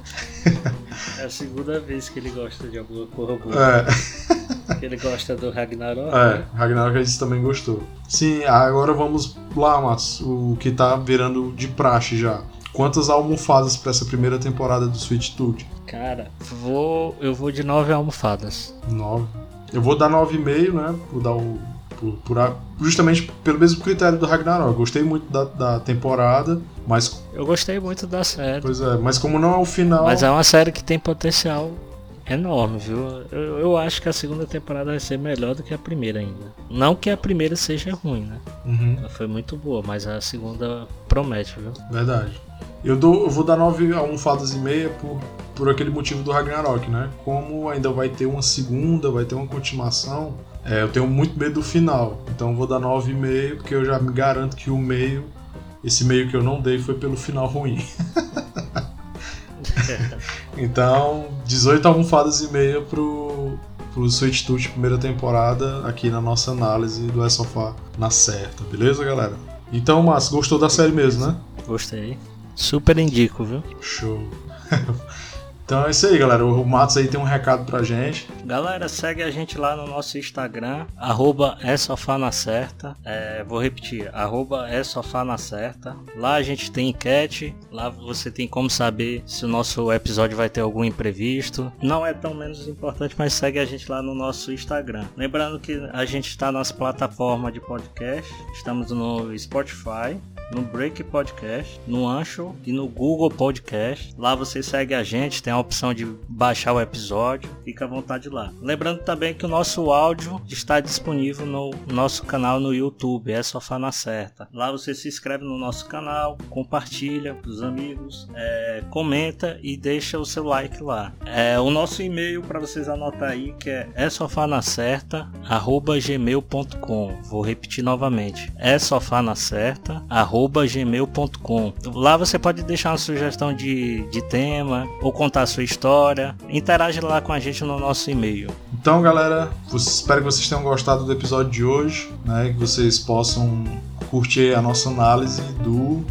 É a segunda vez que ele gosta de alguma coisa boa. É. ele gosta do Ragnarok. É, né? Ragnarok ele também gostou. Sim, agora vamos lá, Matos. O que tá virando de praxe já. Quantas almofadas para essa primeira temporada do Sweet Tooth? Cara, vou, eu vou de nove almofadas. Nove. Eu vou dar nove e meio, né? Vou dar o por, por, justamente pelo mesmo critério do Ragnarok. Gostei muito da, da, temporada, mas. Eu gostei muito da série. Pois é, mas como não é o final. Mas é uma série que tem potencial enorme, viu? Eu, eu acho que a segunda temporada vai ser melhor do que a primeira ainda. Não que a primeira seja ruim, né? Uhum. Ela foi muito boa, mas a segunda promete, viu? Verdade. Eu, dou, eu vou dar nove almofadas e meia por, por aquele motivo do Ragnarok, né? Como ainda vai ter uma segunda, vai ter uma continuação, é, eu tenho muito medo do final. Então eu vou dar 9,5, porque eu já me garanto que o meio, esse meio que eu não dei, foi pelo final ruim. [LAUGHS] então, 18 almofadas e meia pro, pro Sweet Tooth primeira temporada, aqui na nossa análise do Sofá na certa, beleza, galera? Então, Márcio, gostou da série mesmo, né? Gostei. Super indico, viu? Show. [LAUGHS] Então é isso aí, galera. O Matos aí tem um recado pra gente. Galera, segue a gente lá no nosso Instagram, arroba é sofá na certa. É, vou repetir, arroba é sofá na certa. Lá a gente tem enquete, lá você tem como saber se o nosso episódio vai ter algum imprevisto. Não é tão menos importante, mas segue a gente lá no nosso Instagram. Lembrando que a gente está nas plataformas de podcast, estamos no Spotify, no Break Podcast, no Ancho e no Google Podcast. Lá você segue a gente, tem a opção de baixar o episódio, fica à vontade lá. Lembrando também que o nosso áudio está disponível no nosso canal no YouTube, é Sofá na Certa. Lá você se inscreve no nosso canal, compartilha para os amigos, é, comenta e deixa o seu like lá. É, o nosso e-mail para vocês anotar aí que é é gmail.com. Vou repetir novamente. É gmail.com. Lá você pode deixar uma sugestão de, de tema ou contar a sua história. Interage lá com a gente no nosso e-mail. Então, galera, espero que vocês tenham gostado do episódio de hoje, né? Que vocês possam curtir a nossa análise do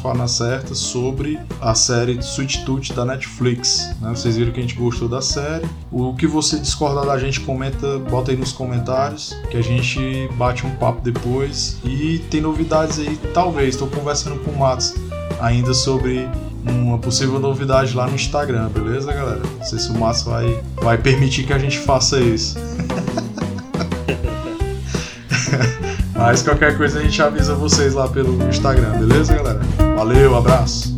Falar na Certa sobre a série Tooth da Netflix. Né? Vocês viram que a gente gostou da série. O que você discordar da gente, comenta, bota aí nos comentários, que a gente bate um papo depois. E tem novidades aí, talvez. Estou conversando com o Matos ainda sobre uma possível novidade lá no Instagram, beleza, galera? Não sei se o Matos vai, vai permitir que a gente faça isso. [LAUGHS] Mas qualquer coisa a gente avisa vocês lá pelo Instagram, beleza, galera? Valeu, abraço!